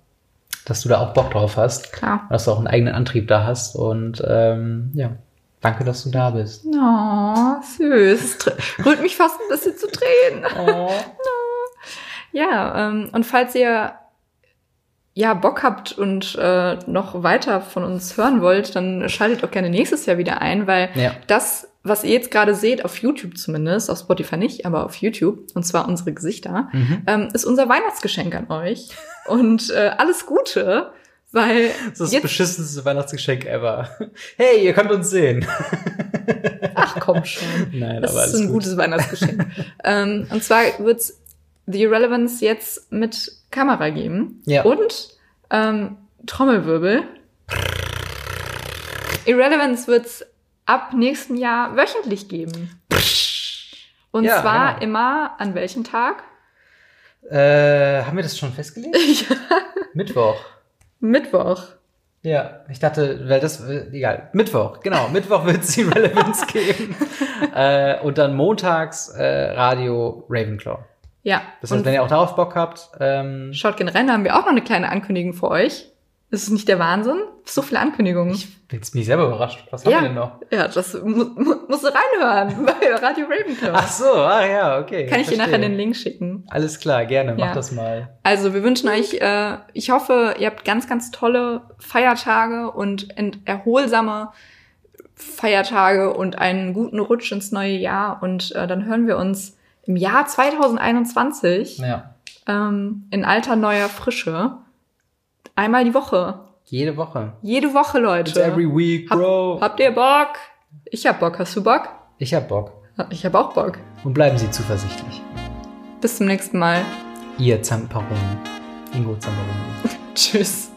dass du da auch Bock drauf hast, Klar. dass du auch einen eigenen Antrieb da hast und ähm, ja, Danke, dass du da bist. Oh, süß. Rührt mich fast ein bisschen zu Tränen. Oh. Ja, ähm, und falls ihr ja Bock habt und äh, noch weiter von uns hören wollt, dann schaltet auch gerne nächstes Jahr wieder ein, weil Ja. das, was ihr jetzt gerade seht, auf YouTube zumindest, auf Spotify nicht, aber auf YouTube, und zwar unsere Gesichter, Mhm. ähm, ist unser Weihnachtsgeschenk an euch. Und äh, alles Gute, weil Das ist das beschissenste Weihnachtsgeschenk ever. Hey, ihr könnt uns sehen. ach komm schon. Nein, Das aber ist ein gut. gutes Weihnachtsgeschenk. ähm, und zwar wird's The Irrelevance jetzt mit Kamera geben. Ja. Und ähm, Trommelwirbel. Irrelevance wird's ab nächstem Jahr wöchentlich geben. Und Ja, zwar genau. immer an welchem Tag? Äh, haben wir das schon festgelegt? Mittwoch. Mittwoch. Ja, ich dachte, weil das, äh, egal, Mittwoch, genau, Mittwoch wird es die Relevance geben. äh, und dann montags äh, Radio Ravenclaw. Ja. Das heißt, wenn ihr auch darauf Bock habt, ähm, schaut gerne rein, da haben wir auch noch eine kleine Ankündigung für euch. Ist es nicht der Wahnsinn? So viele Ankündigungen. ich bin jetzt mich selber überrascht. Was haben Ja. wir denn noch? ja, das mu mu musst du reinhören bei Radio Ravenclaw. Ach so, ah ja, okay. Kann ich dir nachher den Link schicken. Alles klar, gerne, mach Ja. das mal. Also wir wünschen euch, äh, ich hoffe, ihr habt ganz, ganz tolle Feiertage und erholsame Feiertage und einen guten Rutsch ins neue Jahr. Und äh, dann hören wir uns im Jahr 2021 Ja, ähm, in alter neuer Frische einmal die Woche. jede Woche. Jede Woche, It's Leute. every week, Hab, bro. habt ihr Bock? Ich hab Bock. Hast du Bock? Ich hab Bock. Ich hab auch Bock. Und bleiben Sie zuversichtlich. Bis zum nächsten Mal. Ihr Zamperoni. Ingo Zamperoni. Tschüss.